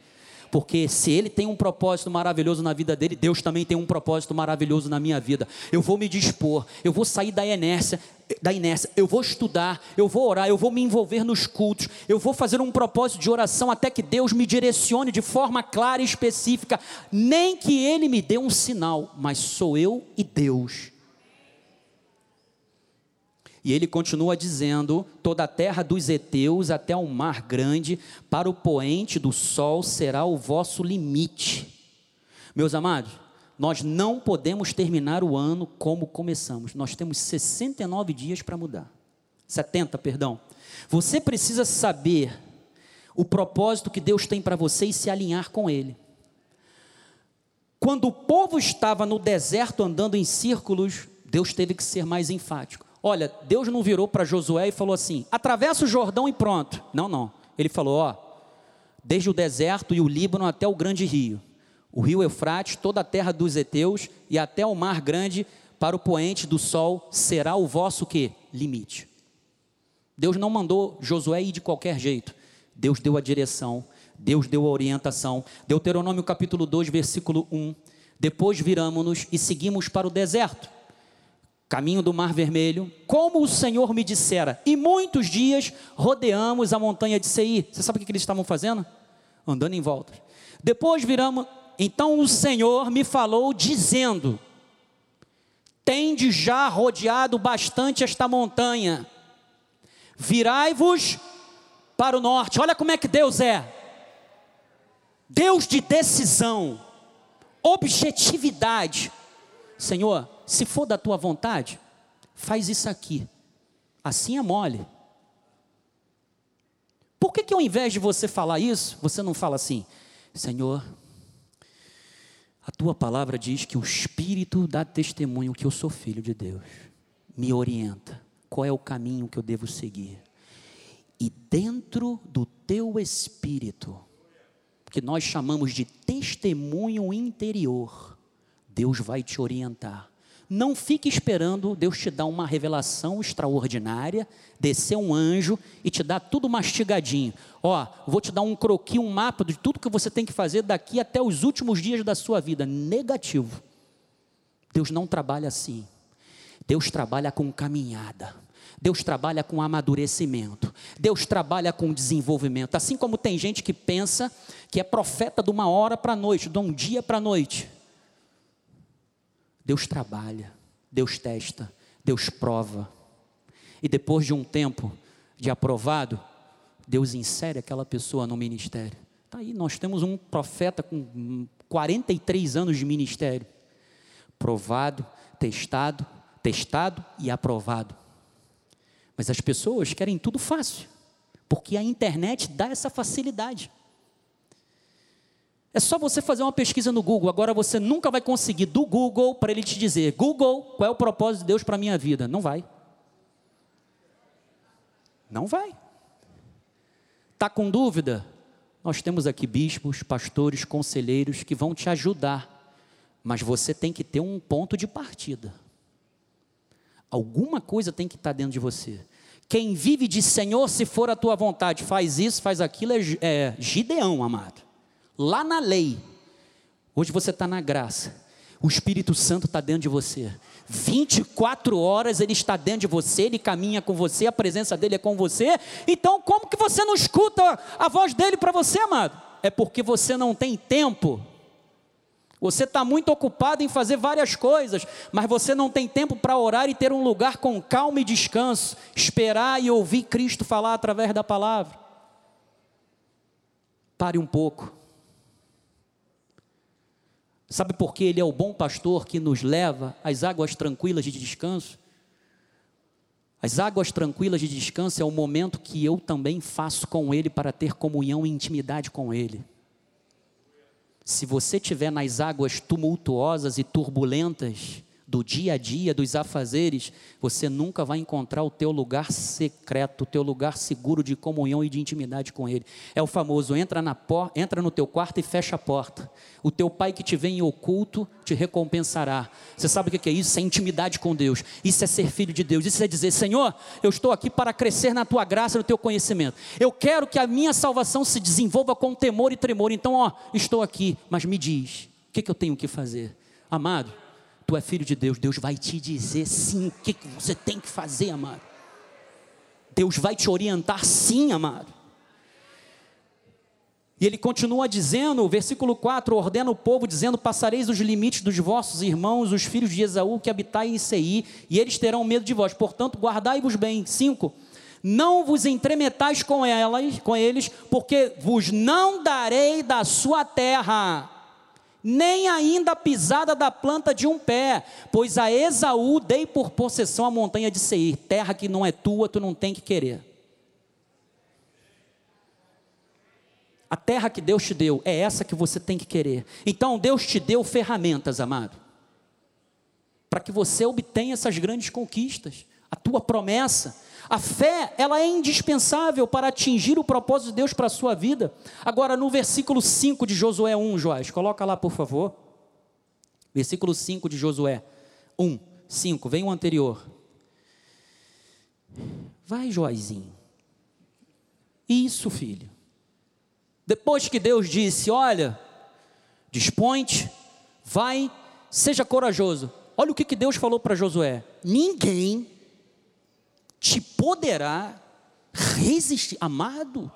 Porque se ele tem um propósito maravilhoso na vida dele, Deus também tem um propósito maravilhoso na minha vida. Eu vou me dispor, eu vou sair da inércia, da inércia, eu vou estudar, eu vou orar, eu vou me envolver nos cultos, eu vou fazer um propósito de oração até que Deus me direcione de forma clara e específica, nem que ele me dê um sinal, mas sou eu e Deus. E ele continua dizendo: toda a terra dos heteus até o mar grande, para o poente do sol será o vosso limite. Meus amados, nós não podemos terminar o ano como começamos. Nós temos 69 dias para mudar. 70, perdão. Você precisa saber o propósito que Deus tem para você e se alinhar com ele. Quando o povo estava no deserto andando em círculos, Deus teve que ser mais enfático. Olha, Deus não virou para Josué e falou assim: atravessa o Jordão e pronto. Não, não. Ele falou: ó, desde o deserto e o Líbano até o grande rio, o rio Eufrates, toda a terra dos heteus e até o mar grande para o poente do sol será o vosso que limite. Deus não mandou Josué ir de qualquer jeito. Deus deu a direção, Deus deu a orientação. Deuteronômio capítulo 2, versículo 1. Depois viramos-nos e seguimos para o deserto caminho do Mar Vermelho, como o Senhor me dissera, e muitos dias rodeamos a montanha de Seir. Você sabe o que eles estavam fazendo? Andando em volta. Depois viramos, então o Senhor me falou dizendo: Tende já rodeado bastante esta montanha, virai-vos para o norte. Olha como é que Deus é. Deus de decisão, objetividade. Senhor, se for da tua vontade, faz isso aqui. Assim é mole. Por que, que ao invés de você falar isso, você não fala assim, Senhor, a tua palavra diz que o Espírito dá testemunho que eu sou filho de Deus, me orienta, qual é o caminho que eu devo seguir. E dentro do teu Espírito, que nós chamamos de testemunho interior, Deus vai te orientar não fique esperando Deus te dar uma revelação extraordinária, descer um anjo e te dar tudo mastigadinho. Ó, vou te dar um croquis, um mapa de tudo que você tem que fazer daqui até os últimos dias da sua vida. Negativo. Deus não trabalha assim. Deus trabalha com caminhada. Deus trabalha com amadurecimento. Deus trabalha com desenvolvimento. Assim como tem gente que pensa que é profeta de uma hora para a noite, de um dia para a noite. Deus trabalha, Deus testa, Deus prova. E depois de um tempo de aprovado, Deus insere aquela pessoa no ministério. Tá aí, nós temos um profeta com 43 anos de ministério. Provado, testado, testado e aprovado. Mas as pessoas querem tudo fácil, porque a internet dá essa facilidade. É só você fazer uma pesquisa no Google. Agora você nunca vai conseguir do Google para ele te dizer: Google, qual é o propósito de Deus para a minha vida? Não vai. Não vai. Está com dúvida? Nós temos aqui bispos, pastores, conselheiros que vão te ajudar. Mas você tem que ter um ponto de partida. Alguma coisa tem que estar tá dentro de você. Quem vive de Senhor, se for a tua vontade, faz isso, faz aquilo, é, é Gideão, amado lá na lei. Hoje você está na graça. O Espírito Santo está dentro de você. 24 horas ele está dentro de você, ele caminha com você, a presença dele é com você. Então, como que você não escuta a voz dele para você, amado? É porque você não tem tempo. Você está muito ocupado em fazer várias coisas, mas você não tem tempo para orar e ter um lugar com calma e descanso, esperar e ouvir Cristo falar através da palavra. Pare um pouco. Sabe por que Ele é o bom pastor que nos leva às águas tranquilas de descanso? As águas tranquilas de descanso é o momento que eu também faço com Ele para ter comunhão e intimidade com Ele. Se você estiver nas águas tumultuosas e turbulentas, do dia a dia, dos afazeres, você nunca vai encontrar o teu lugar secreto, o teu lugar seguro de comunhão e de intimidade com Ele. É o famoso entra na por, entra no teu quarto e fecha a porta. O teu pai que te vê em oculto te recompensará. Você sabe o que é isso? Isso é intimidade com Deus. Isso é ser filho de Deus. Isso é dizer, Senhor, eu estou aqui para crescer na tua graça, no teu conhecimento. Eu quero que a minha salvação se desenvolva com temor e tremor. Então, ó, estou aqui, mas me diz, o que, que eu tenho que fazer? Amado, tu é filho de Deus, Deus vai te dizer sim o que, você tem que fazer, amado. Deus vai te orientar sim, amado. E ele continua dizendo, versículo 4: ordena o povo, dizendo: Passareis os limites dos vossos irmãos, os filhos de Esaú, que habitai em Seir, e eles terão medo de vós. Portanto, guardai-vos bem. 5. Não vos entremetais com elas, com eles, porque vos não darei da sua terra nem ainda a pisada da planta de um pé, pois a Esaú dei por possessão a montanha de Seir, terra que não é tua, tu não tem que querer. A terra que Deus te deu é essa que você tem que querer. Então Deus te deu ferramentas, amado, para que você obtenha essas grandes conquistas, a tua promessa, a fé, ela é indispensável para atingir o propósito de Deus para a sua vida. Agora, no versículo 5 de Josué 1, Joás, coloca lá, por favor. Versículo 5 de Josué 1, 5, vem o anterior. Vai, Joazinho. Isso, filho. Depois que Deus disse: Olha, dispõe-te, vai, seja corajoso. Olha o que, que Deus falou para Josué: Ninguém te poderá resistir. Amado,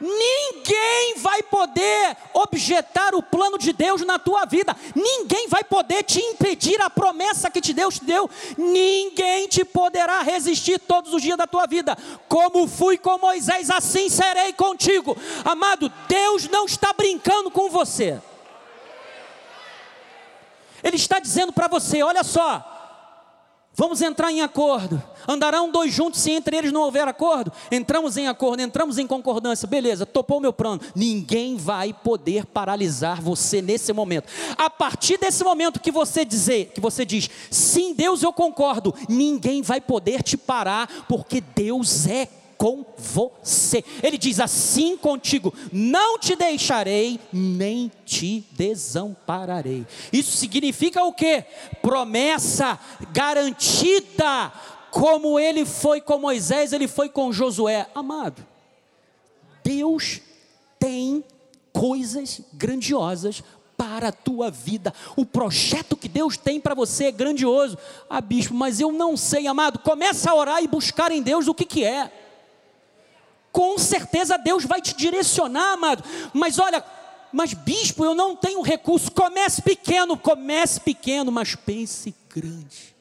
ninguém vai poder objetar o plano de Deus na tua vida, ninguém vai poder te impedir a promessa que te Deus te deu, ninguém te poderá resistir todos os dias da tua vida. Como fui com Moisés, assim serei contigo. Amado, Deus não está brincando com você. Ele está dizendo para você: olha só, Vamos entrar em acordo. Andarão dois juntos se entre eles não houver acordo? Entramos em acordo, entramos em concordância. Beleza, topou meu plano. Ninguém vai poder paralisar você nesse momento. A partir desse momento que você dizer, que você diz, sim, Deus, eu concordo, ninguém vai poder te parar, porque Deus é com você. Ele diz assim contigo: não te deixarei, nem te desampararei. Isso significa o que? Promessa garantida, como ele foi com Moisés, ele foi com Josué. Amado, Deus tem coisas grandiosas para a tua vida. O projeto que Deus tem para você é grandioso. Ah, bispo, mas eu não sei, amado. Começa a orar e buscar em Deus o que, que é com certeza Deus vai te direcionar, amado. Mas olha, mas bispo, eu não tenho recurso. Comece pequeno, comece pequeno, mas pense grande.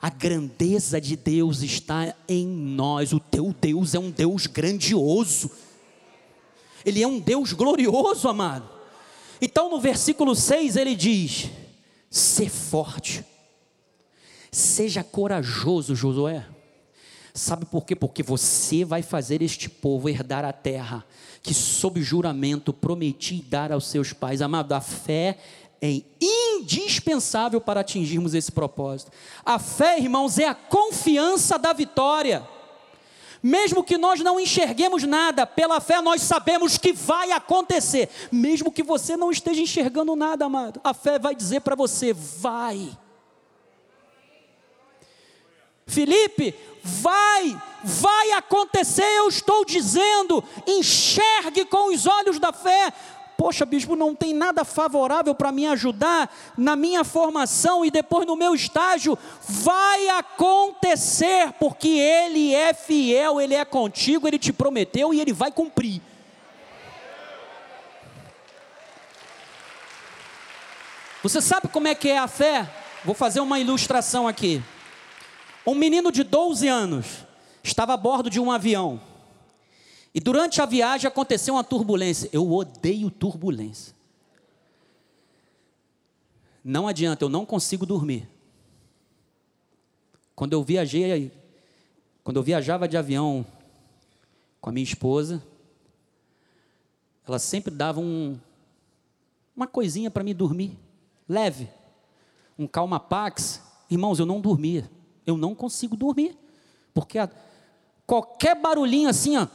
A grandeza de Deus está em nós. O teu Deus é um Deus grandioso. Ele é um Deus glorioso, amado. Então, no versículo 6, ele diz: Ser forte, seja corajoso, Josué. Sabe por quê? Porque você vai fazer este povo herdar a terra que, sob juramento, prometi dar aos seus pais. Amado, a fé é indispensável para atingirmos esse propósito. A fé, irmãos, é a confiança da vitória. Mesmo que nós não enxerguemos nada, pela fé nós sabemos que vai acontecer. Mesmo que você não esteja enxergando nada, amado, a fé vai dizer para você: vai. Felipe, vai, vai acontecer, eu estou dizendo, enxergue com os olhos da fé, poxa, bispo, não tem nada favorável para me ajudar na minha formação e depois no meu estágio. Vai acontecer, porque Ele é fiel, Ele é contigo, Ele te prometeu e Ele vai cumprir. Você sabe como é que é a fé? Vou fazer uma ilustração aqui. Um menino de 12 anos estava a bordo de um avião. E durante a viagem aconteceu uma turbulência. Eu odeio turbulência. Não adianta, eu não consigo dormir. Quando eu viajei, quando eu viajava de avião com a minha esposa, ela sempre dava um, uma coisinha para me dormir, leve, um calma pax. Irmãos, eu não dormia, eu não consigo dormir, porque a, qualquer barulhinho assim, ó,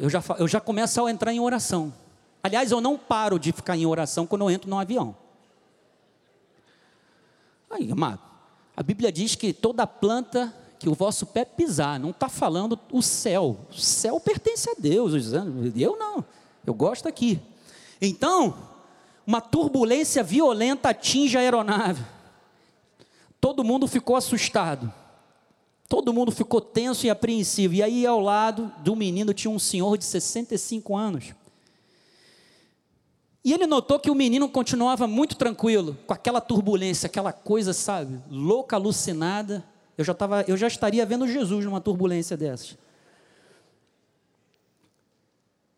eu já, eu já começo a entrar em oração. Aliás, eu não paro de ficar em oração quando eu entro no avião. Aí, amado, a Bíblia diz que toda planta que o vosso pé pisar, não está falando o céu. O céu pertence a Deus, eu não, eu gosto aqui. Então, uma turbulência violenta atinge a aeronave. Todo mundo ficou assustado. Todo mundo ficou tenso e apreensivo. E aí, ao lado do menino, tinha um senhor de 65 anos. E ele notou que o menino continuava muito tranquilo, com aquela turbulência, aquela coisa, sabe, louca, alucinada. Eu já, tava, eu já estaria vendo Jesus numa turbulência dessas.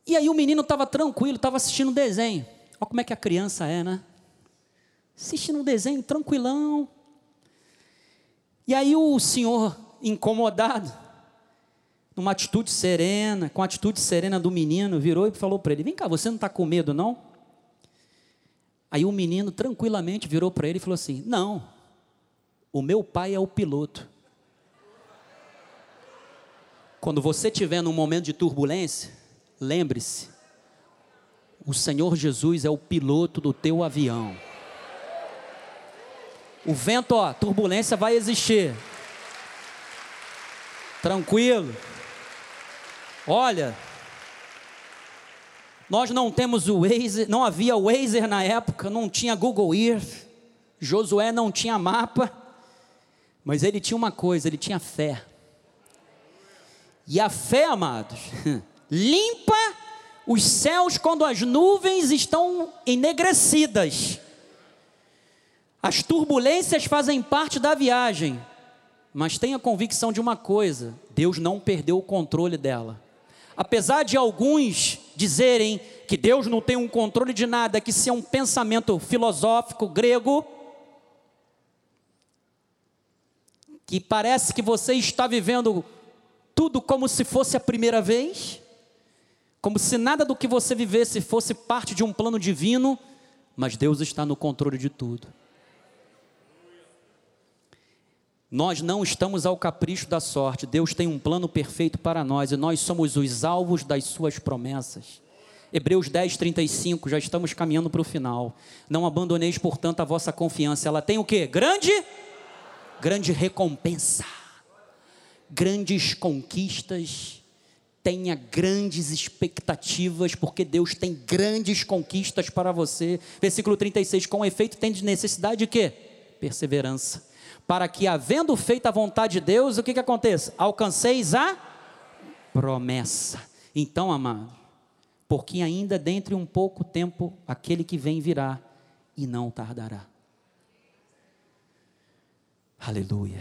E aí o menino estava tranquilo, estava assistindo um desenho. Olha como é que a criança é, né? Assistindo um desenho tranquilão. E aí o senhor incomodado, numa atitude serena, com a atitude serena do menino, virou e falou para ele: Vem cá, você não está com medo, não? Aí o menino tranquilamente virou para ele e falou assim: Não, o meu pai é o piloto. Quando você estiver num momento de turbulência, lembre-se, o Senhor Jesus é o piloto do teu avião. O vento, ó, turbulência vai existir. Tranquilo. Olha, nós não temos o Waze, não havia Waze na época, não tinha Google Earth, Josué não tinha mapa, mas ele tinha uma coisa, ele tinha fé. E a fé, amados, <laughs> limpa os céus quando as nuvens estão enegrecidas. As turbulências fazem parte da viagem, mas tenha convicção de uma coisa: Deus não perdeu o controle dela. Apesar de alguns dizerem que Deus não tem um controle de nada, que isso é um pensamento filosófico grego, que parece que você está vivendo tudo como se fosse a primeira vez, como se nada do que você vivesse fosse parte de um plano divino, mas Deus está no controle de tudo. Nós não estamos ao capricho da sorte, Deus tem um plano perfeito para nós e nós somos os alvos das suas promessas. Hebreus 10, 35, já estamos caminhando para o final. Não abandoneis, portanto, a vossa confiança. Ela tem o que? Grande? Grande recompensa. Grandes conquistas. Tenha grandes expectativas, porque Deus tem grandes conquistas para você. Versículo 36, com efeito, tem necessidade de quê? Perseverança para que, havendo feito a vontade de Deus, o que, que aconteça? Alcanceis a promessa. Então, amado, porque ainda dentro de um pouco tempo aquele que vem virá e não tardará. Aleluia.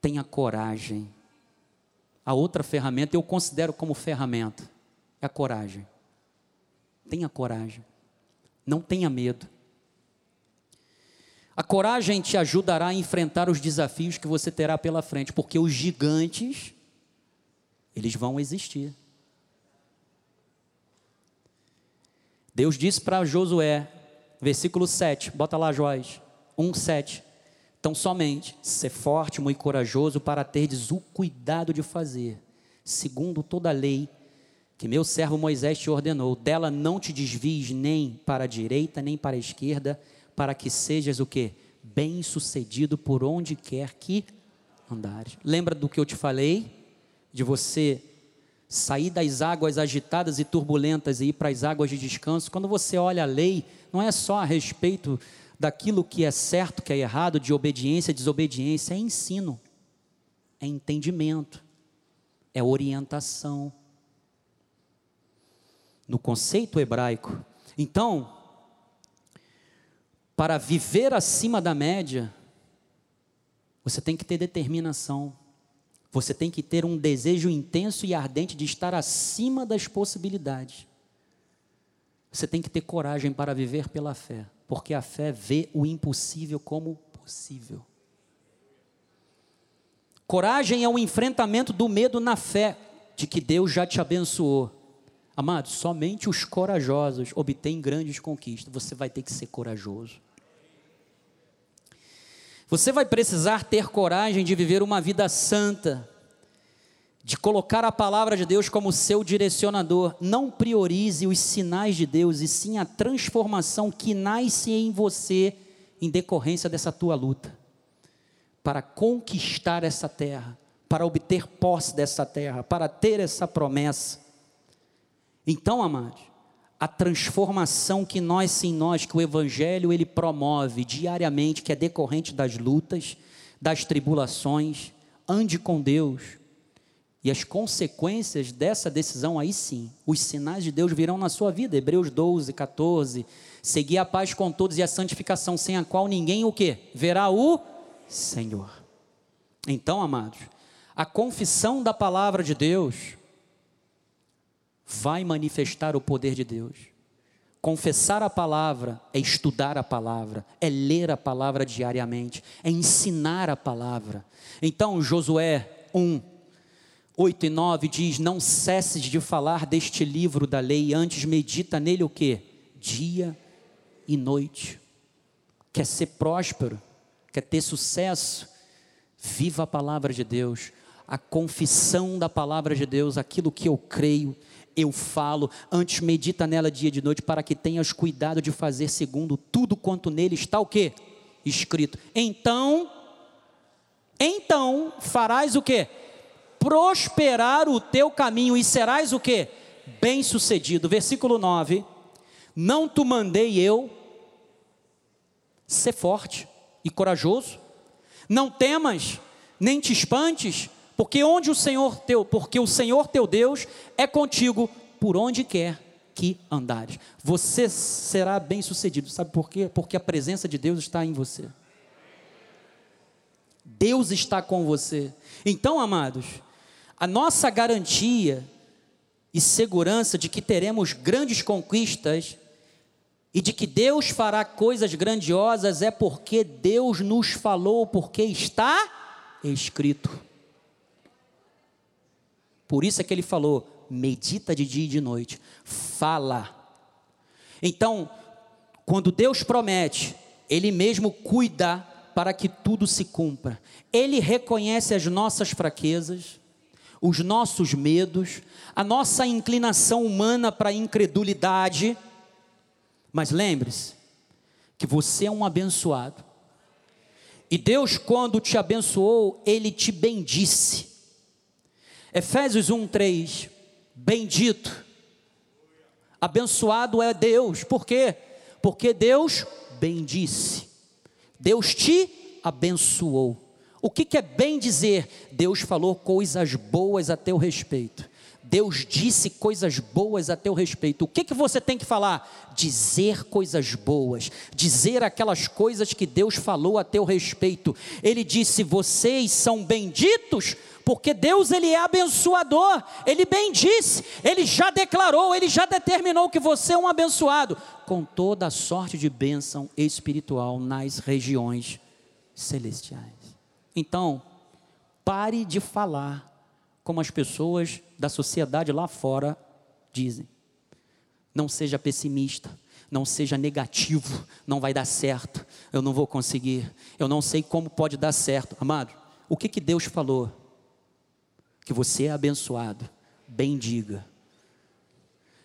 Tenha coragem. A outra ferramenta eu considero como ferramenta é a coragem. Tenha coragem. Não tenha medo. A coragem te ajudará a enfrentar os desafios que você terá pela frente, porque os gigantes, eles vão existir. Deus disse para Josué, versículo 7, bota lá, Joás, 1, 7. Então, somente, ser forte, muito corajoso, para terdes o cuidado de fazer, segundo toda a lei que meu servo Moisés te ordenou, dela não te desvies nem para a direita, nem para a esquerda, para que sejas o que? Bem-sucedido por onde quer que andares. Lembra do que eu te falei? De você sair das águas agitadas e turbulentas e ir para as águas de descanso. Quando você olha a lei, não é só a respeito daquilo que é certo, que é errado, de obediência, desobediência, é ensino, é entendimento, é orientação. No conceito hebraico. Então, para viver acima da média, você tem que ter determinação. Você tem que ter um desejo intenso e ardente de estar acima das possibilidades. Você tem que ter coragem para viver pela fé, porque a fé vê o impossível como possível. Coragem é o enfrentamento do medo na fé de que Deus já te abençoou. Amados, somente os corajosos obtêm grandes conquistas. Você vai ter que ser corajoso. Você vai precisar ter coragem de viver uma vida santa, de colocar a palavra de Deus como seu direcionador. Não priorize os sinais de Deus, e sim a transformação que nasce em você em decorrência dessa tua luta, para conquistar essa terra, para obter posse dessa terra, para ter essa promessa. Então, amados, a transformação que nós em nós, que o Evangelho ele promove diariamente, que é decorrente das lutas, das tribulações, ande com Deus. E as consequências dessa decisão, aí sim, os sinais de Deus virão na sua vida. Hebreus 12, 14. Seguir a paz com todos e a santificação, sem a qual ninguém o quê? Verá o Senhor. Então, amados, a confissão da palavra de Deus vai manifestar o poder de Deus. Confessar a palavra é estudar a palavra, é ler a palavra diariamente, é ensinar a palavra. Então, Josué 1, 8 e 9 diz: Não cesses de falar deste livro da lei, antes medita nele o que? Dia e noite. Quer ser próspero, quer ter sucesso, viva a palavra de Deus, a confissão da palavra de Deus, aquilo que eu creio eu falo, antes medita nela dia e de noite, para que tenhas cuidado de fazer segundo tudo quanto nele está o que? Escrito. Então, então farás o que? Prosperar o teu caminho e serás o que? Bem sucedido. Versículo 9. Não te mandei eu ser forte e corajoso, não temas, nem te espantes, porque onde o Senhor teu, porque o Senhor teu Deus é contigo por onde quer que andares. Você será bem-sucedido. Sabe por quê? Porque a presença de Deus está em você. Deus está com você. Então, amados, a nossa garantia e segurança de que teremos grandes conquistas e de que Deus fará coisas grandiosas é porque Deus nos falou, porque está escrito. Por isso é que ele falou: medita de dia e de noite, fala. Então, quando Deus promete, Ele mesmo cuida para que tudo se cumpra. Ele reconhece as nossas fraquezas, os nossos medos, a nossa inclinação humana para a incredulidade. Mas lembre-se que você é um abençoado. E Deus, quando te abençoou, Ele te bendisse. Efésios 1, 3. Bendito, abençoado é Deus, por quê? Porque Deus bendisse, Deus te abençoou. O que, que é bem dizer? Deus falou coisas boas a teu respeito, Deus disse coisas boas a teu respeito. O que, que você tem que falar? Dizer coisas boas, dizer aquelas coisas que Deus falou a teu respeito. Ele disse: Vocês são benditos, porque Deus ele é abençoador. Ele bem disse, ele já declarou, ele já determinou que você é um abençoado, com toda a sorte de bênção espiritual nas regiões celestiais. Então, pare de falar como as pessoas da sociedade lá fora dizem. Não seja pessimista, não seja negativo, não vai dar certo, eu não vou conseguir, eu não sei como pode dar certo. Amado, o que, que Deus falou? Que você é abençoado, bendiga.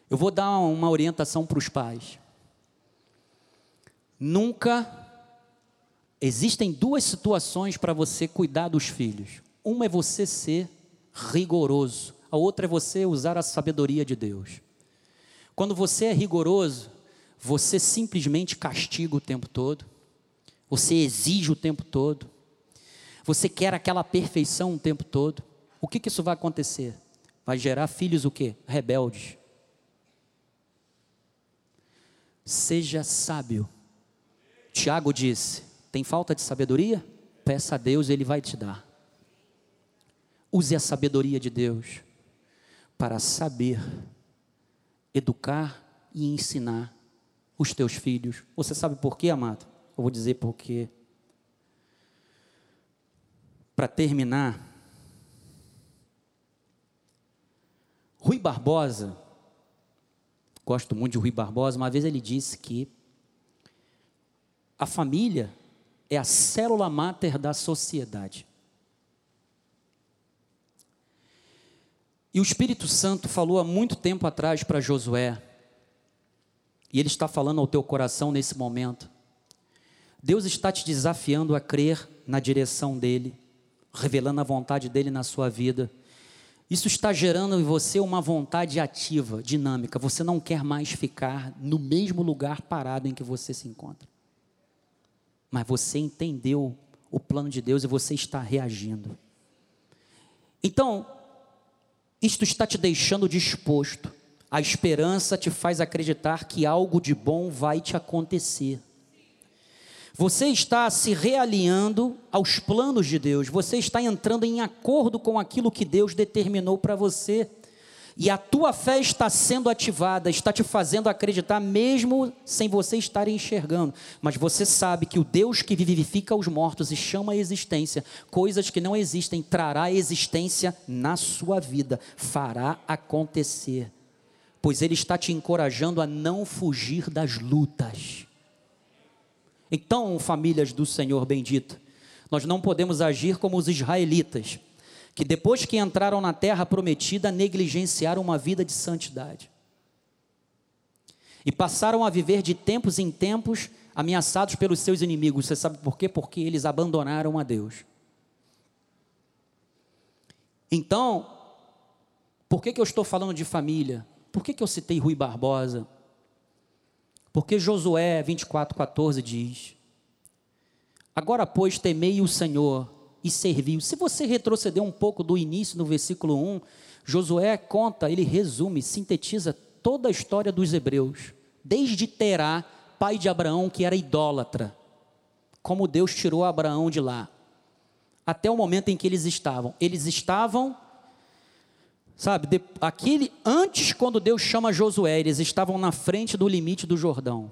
Eu vou dar uma orientação para os pais. Nunca existem duas situações para você cuidar dos filhos. Uma é você ser rigoroso, a outra é você usar a sabedoria de Deus. Quando você é rigoroso, você simplesmente castiga o tempo todo, você exige o tempo todo, você quer aquela perfeição o tempo todo. O que, que isso vai acontecer? Vai gerar filhos o quê? Rebeldes. Seja sábio. Tiago disse: tem falta de sabedoria? Peça a Deus, Ele vai te dar. Use a sabedoria de Deus para saber educar e ensinar os teus filhos. Você sabe por quê, amado? Eu vou dizer por quê. Para terminar, Rui Barbosa, gosto muito de Rui Barbosa, uma vez ele disse que a família é a célula máter da sociedade. E o Espírito Santo falou há muito tempo atrás para Josué, e ele está falando ao teu coração nesse momento. Deus está te desafiando a crer na direção dele, revelando a vontade dele na sua vida. Isso está gerando em você uma vontade ativa, dinâmica. Você não quer mais ficar no mesmo lugar parado em que você se encontra. Mas você entendeu o plano de Deus e você está reagindo. Então, isto está te deixando disposto. A esperança te faz acreditar que algo de bom vai te acontecer. Você está se realinhando aos planos de Deus, você está entrando em acordo com aquilo que Deus determinou para você. E a tua fé está sendo ativada, está te fazendo acreditar, mesmo sem você estar enxergando. Mas você sabe que o Deus que vivifica os mortos e chama a existência, coisas que não existem, trará existência na sua vida, fará acontecer. Pois Ele está te encorajando a não fugir das lutas. Então, famílias do Senhor bendito, nós não podemos agir como os israelitas que depois que entraram na terra prometida, negligenciaram uma vida de santidade. E passaram a viver de tempos em tempos ameaçados pelos seus inimigos. Você sabe por quê? Porque eles abandonaram a Deus. Então, por que, que eu estou falando de família? Por que, que eu citei Rui Barbosa? Porque Josué 24,14 diz: Agora, pois, temei o Senhor e serviu. Se você retroceder um pouco do início, no versículo 1, Josué conta, ele resume, sintetiza toda a história dos hebreus, desde Terá, pai de Abraão, que era idólatra, como Deus tirou Abraão de lá, até o momento em que eles estavam. Eles estavam, sabe, de, aquele, antes, quando Deus chama Josué, eles estavam na frente do limite do Jordão.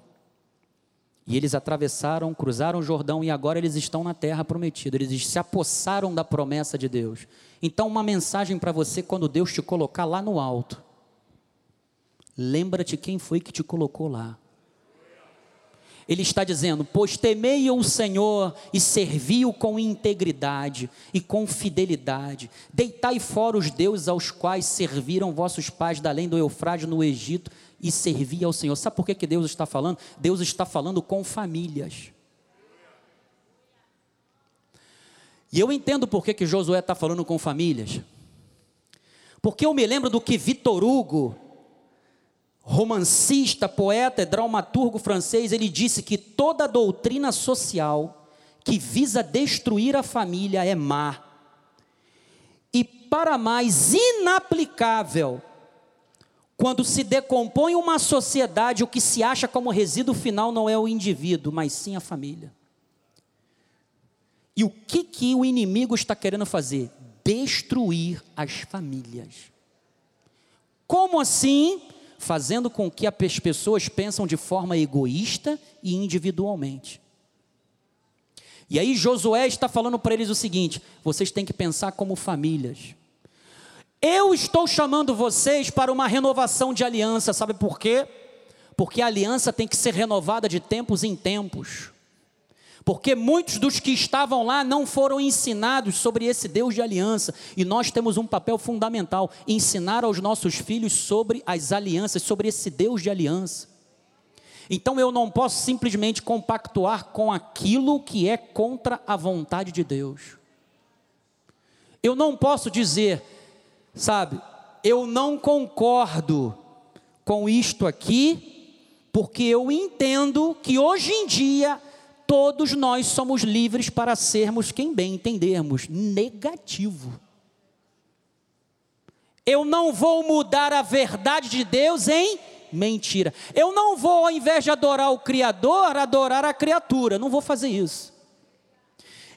E eles atravessaram, cruzaram o Jordão e agora eles estão na terra prometida. Eles se apossaram da promessa de Deus. Então, uma mensagem para você quando Deus te colocar lá no alto. Lembra-te quem foi que te colocou lá. Ele está dizendo: Pois temei o Senhor e servi-o com integridade e com fidelidade. Deitai fora os deuses aos quais serviram vossos pais da além do Eufrade no Egito e servir ao Senhor. Sabe por que, que Deus está falando? Deus está falando com famílias. E eu entendo por que, que Josué está falando com famílias. Porque eu me lembro do que Vitor Hugo, romancista, poeta e dramaturgo francês, ele disse que toda doutrina social que visa destruir a família é má. E para mais inaplicável, quando se decompõe uma sociedade, o que se acha como resíduo final não é o indivíduo, mas sim a família. E o que, que o inimigo está querendo fazer? Destruir as famílias. Como assim? Fazendo com que as pessoas pensam de forma egoísta e individualmente. E aí Josué está falando para eles o seguinte: vocês têm que pensar como famílias. Eu estou chamando vocês para uma renovação de aliança, sabe por quê? Porque a aliança tem que ser renovada de tempos em tempos. Porque muitos dos que estavam lá não foram ensinados sobre esse Deus de aliança, e nós temos um papel fundamental: ensinar aos nossos filhos sobre as alianças, sobre esse Deus de aliança. Então eu não posso simplesmente compactuar com aquilo que é contra a vontade de Deus. Eu não posso dizer, sabe, eu não concordo com isto aqui, porque eu entendo que hoje em dia todos nós somos livres para sermos quem bem entendermos, negativo. Eu não vou mudar a verdade de Deus em mentira. Eu não vou, ao invés de adorar o Criador, adorar a criatura. Não vou fazer isso.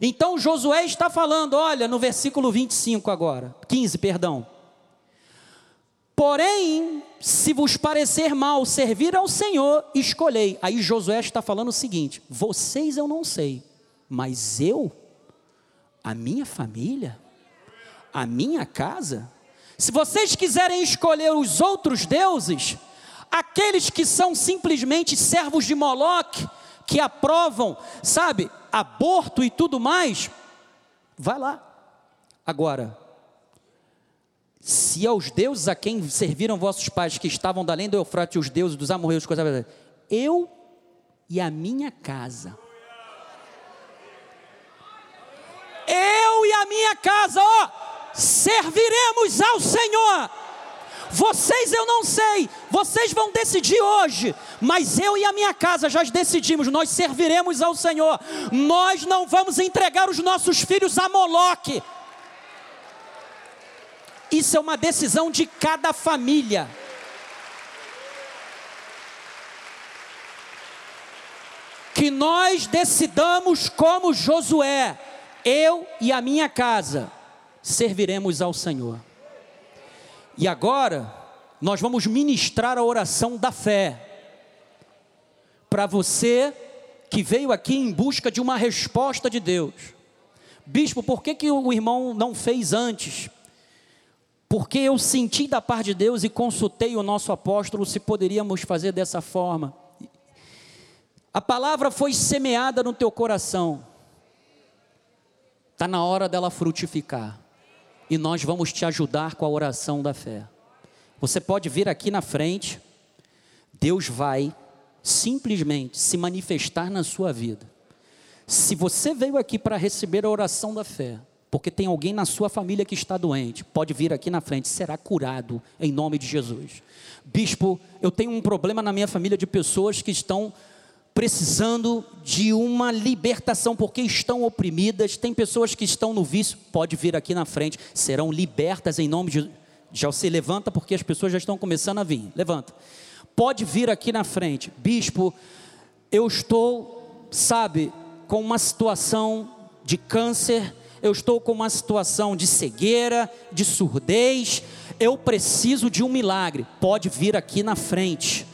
Então Josué está falando, olha, no versículo 25 agora, 15, perdão. Porém, se vos parecer mal servir ao Senhor, escolhei. Aí Josué está falando o seguinte: vocês eu não sei, mas eu, a minha família, a minha casa, se vocês quiserem escolher os outros deuses, aqueles que são simplesmente servos de Moloque, que aprovam, sabe, aborto e tudo mais, vai lá. Agora, se aos deuses a quem serviram vossos pais, que estavam da além do Eufrates, os deuses dos amorreus, eu e a minha casa. Eu e a minha casa, ó, serviremos ao Senhor. Vocês eu não sei, vocês vão decidir hoje, mas eu e a minha casa já decidimos, nós serviremos ao Senhor. Nós não vamos entregar os nossos filhos a Moloque. Isso é uma decisão de cada família. Que nós decidamos como Josué, eu e a minha casa serviremos ao Senhor. E agora, nós vamos ministrar a oração da fé. Para você que veio aqui em busca de uma resposta de Deus. Bispo, por que, que o irmão não fez antes? Porque eu senti da parte de Deus e consultei o nosso apóstolo se poderíamos fazer dessa forma. A palavra foi semeada no teu coração, está na hora dela frutificar, e nós vamos te ajudar com a oração da fé. Você pode vir aqui na frente, Deus vai simplesmente se manifestar na sua vida. Se você veio aqui para receber a oração da fé, porque tem alguém na sua família que está doente, pode vir aqui na frente, será curado em nome de Jesus. Bispo, eu tenho um problema na minha família de pessoas que estão precisando de uma libertação porque estão oprimidas, tem pessoas que estão no vício, pode vir aqui na frente, serão libertas em nome de. Já se levanta porque as pessoas já estão começando a vir. Levanta. Pode vir aqui na frente. Bispo, eu estou, sabe, com uma situação de câncer eu estou com uma situação de cegueira, de surdez, eu preciso de um milagre. Pode vir aqui na frente.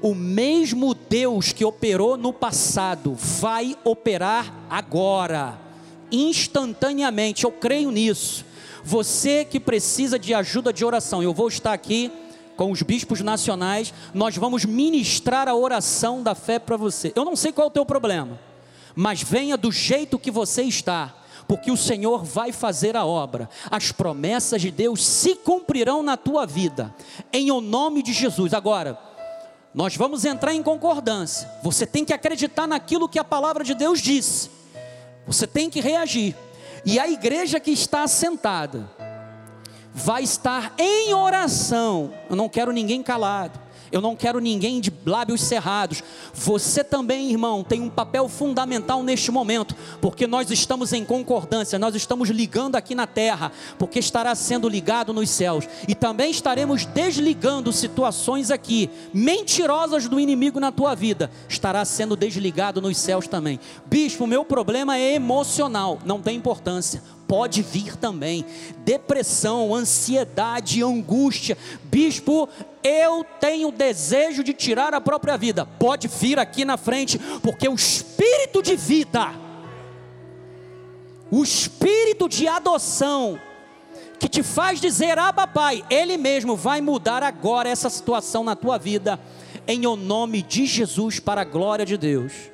O mesmo Deus que operou no passado vai operar agora, instantaneamente. Eu creio nisso. Você que precisa de ajuda de oração, eu vou estar aqui com os bispos nacionais, nós vamos ministrar a oração da fé para você. Eu não sei qual é o teu problema, mas venha do jeito que você está porque o Senhor vai fazer a obra. As promessas de Deus se cumprirão na tua vida, em o nome de Jesus. Agora, nós vamos entrar em concordância. Você tem que acreditar naquilo que a palavra de Deus disse. Você tem que reagir. E a igreja que está assentada vai estar em oração. Eu não quero ninguém calado. Eu não quero ninguém de lábios cerrados. Você também, irmão, tem um papel fundamental neste momento, porque nós estamos em concordância, nós estamos ligando aqui na terra, porque estará sendo ligado nos céus, e também estaremos desligando situações aqui mentirosas do inimigo na tua vida, estará sendo desligado nos céus também. Bispo, meu problema é emocional, não tem importância pode vir também. Depressão, ansiedade, angústia. Bispo, eu tenho desejo de tirar a própria vida. Pode vir aqui na frente, porque o espírito de vida, o espírito de adoção, que te faz dizer, ah, papai, ele mesmo vai mudar agora essa situação na tua vida, em o nome de Jesus, para a glória de Deus.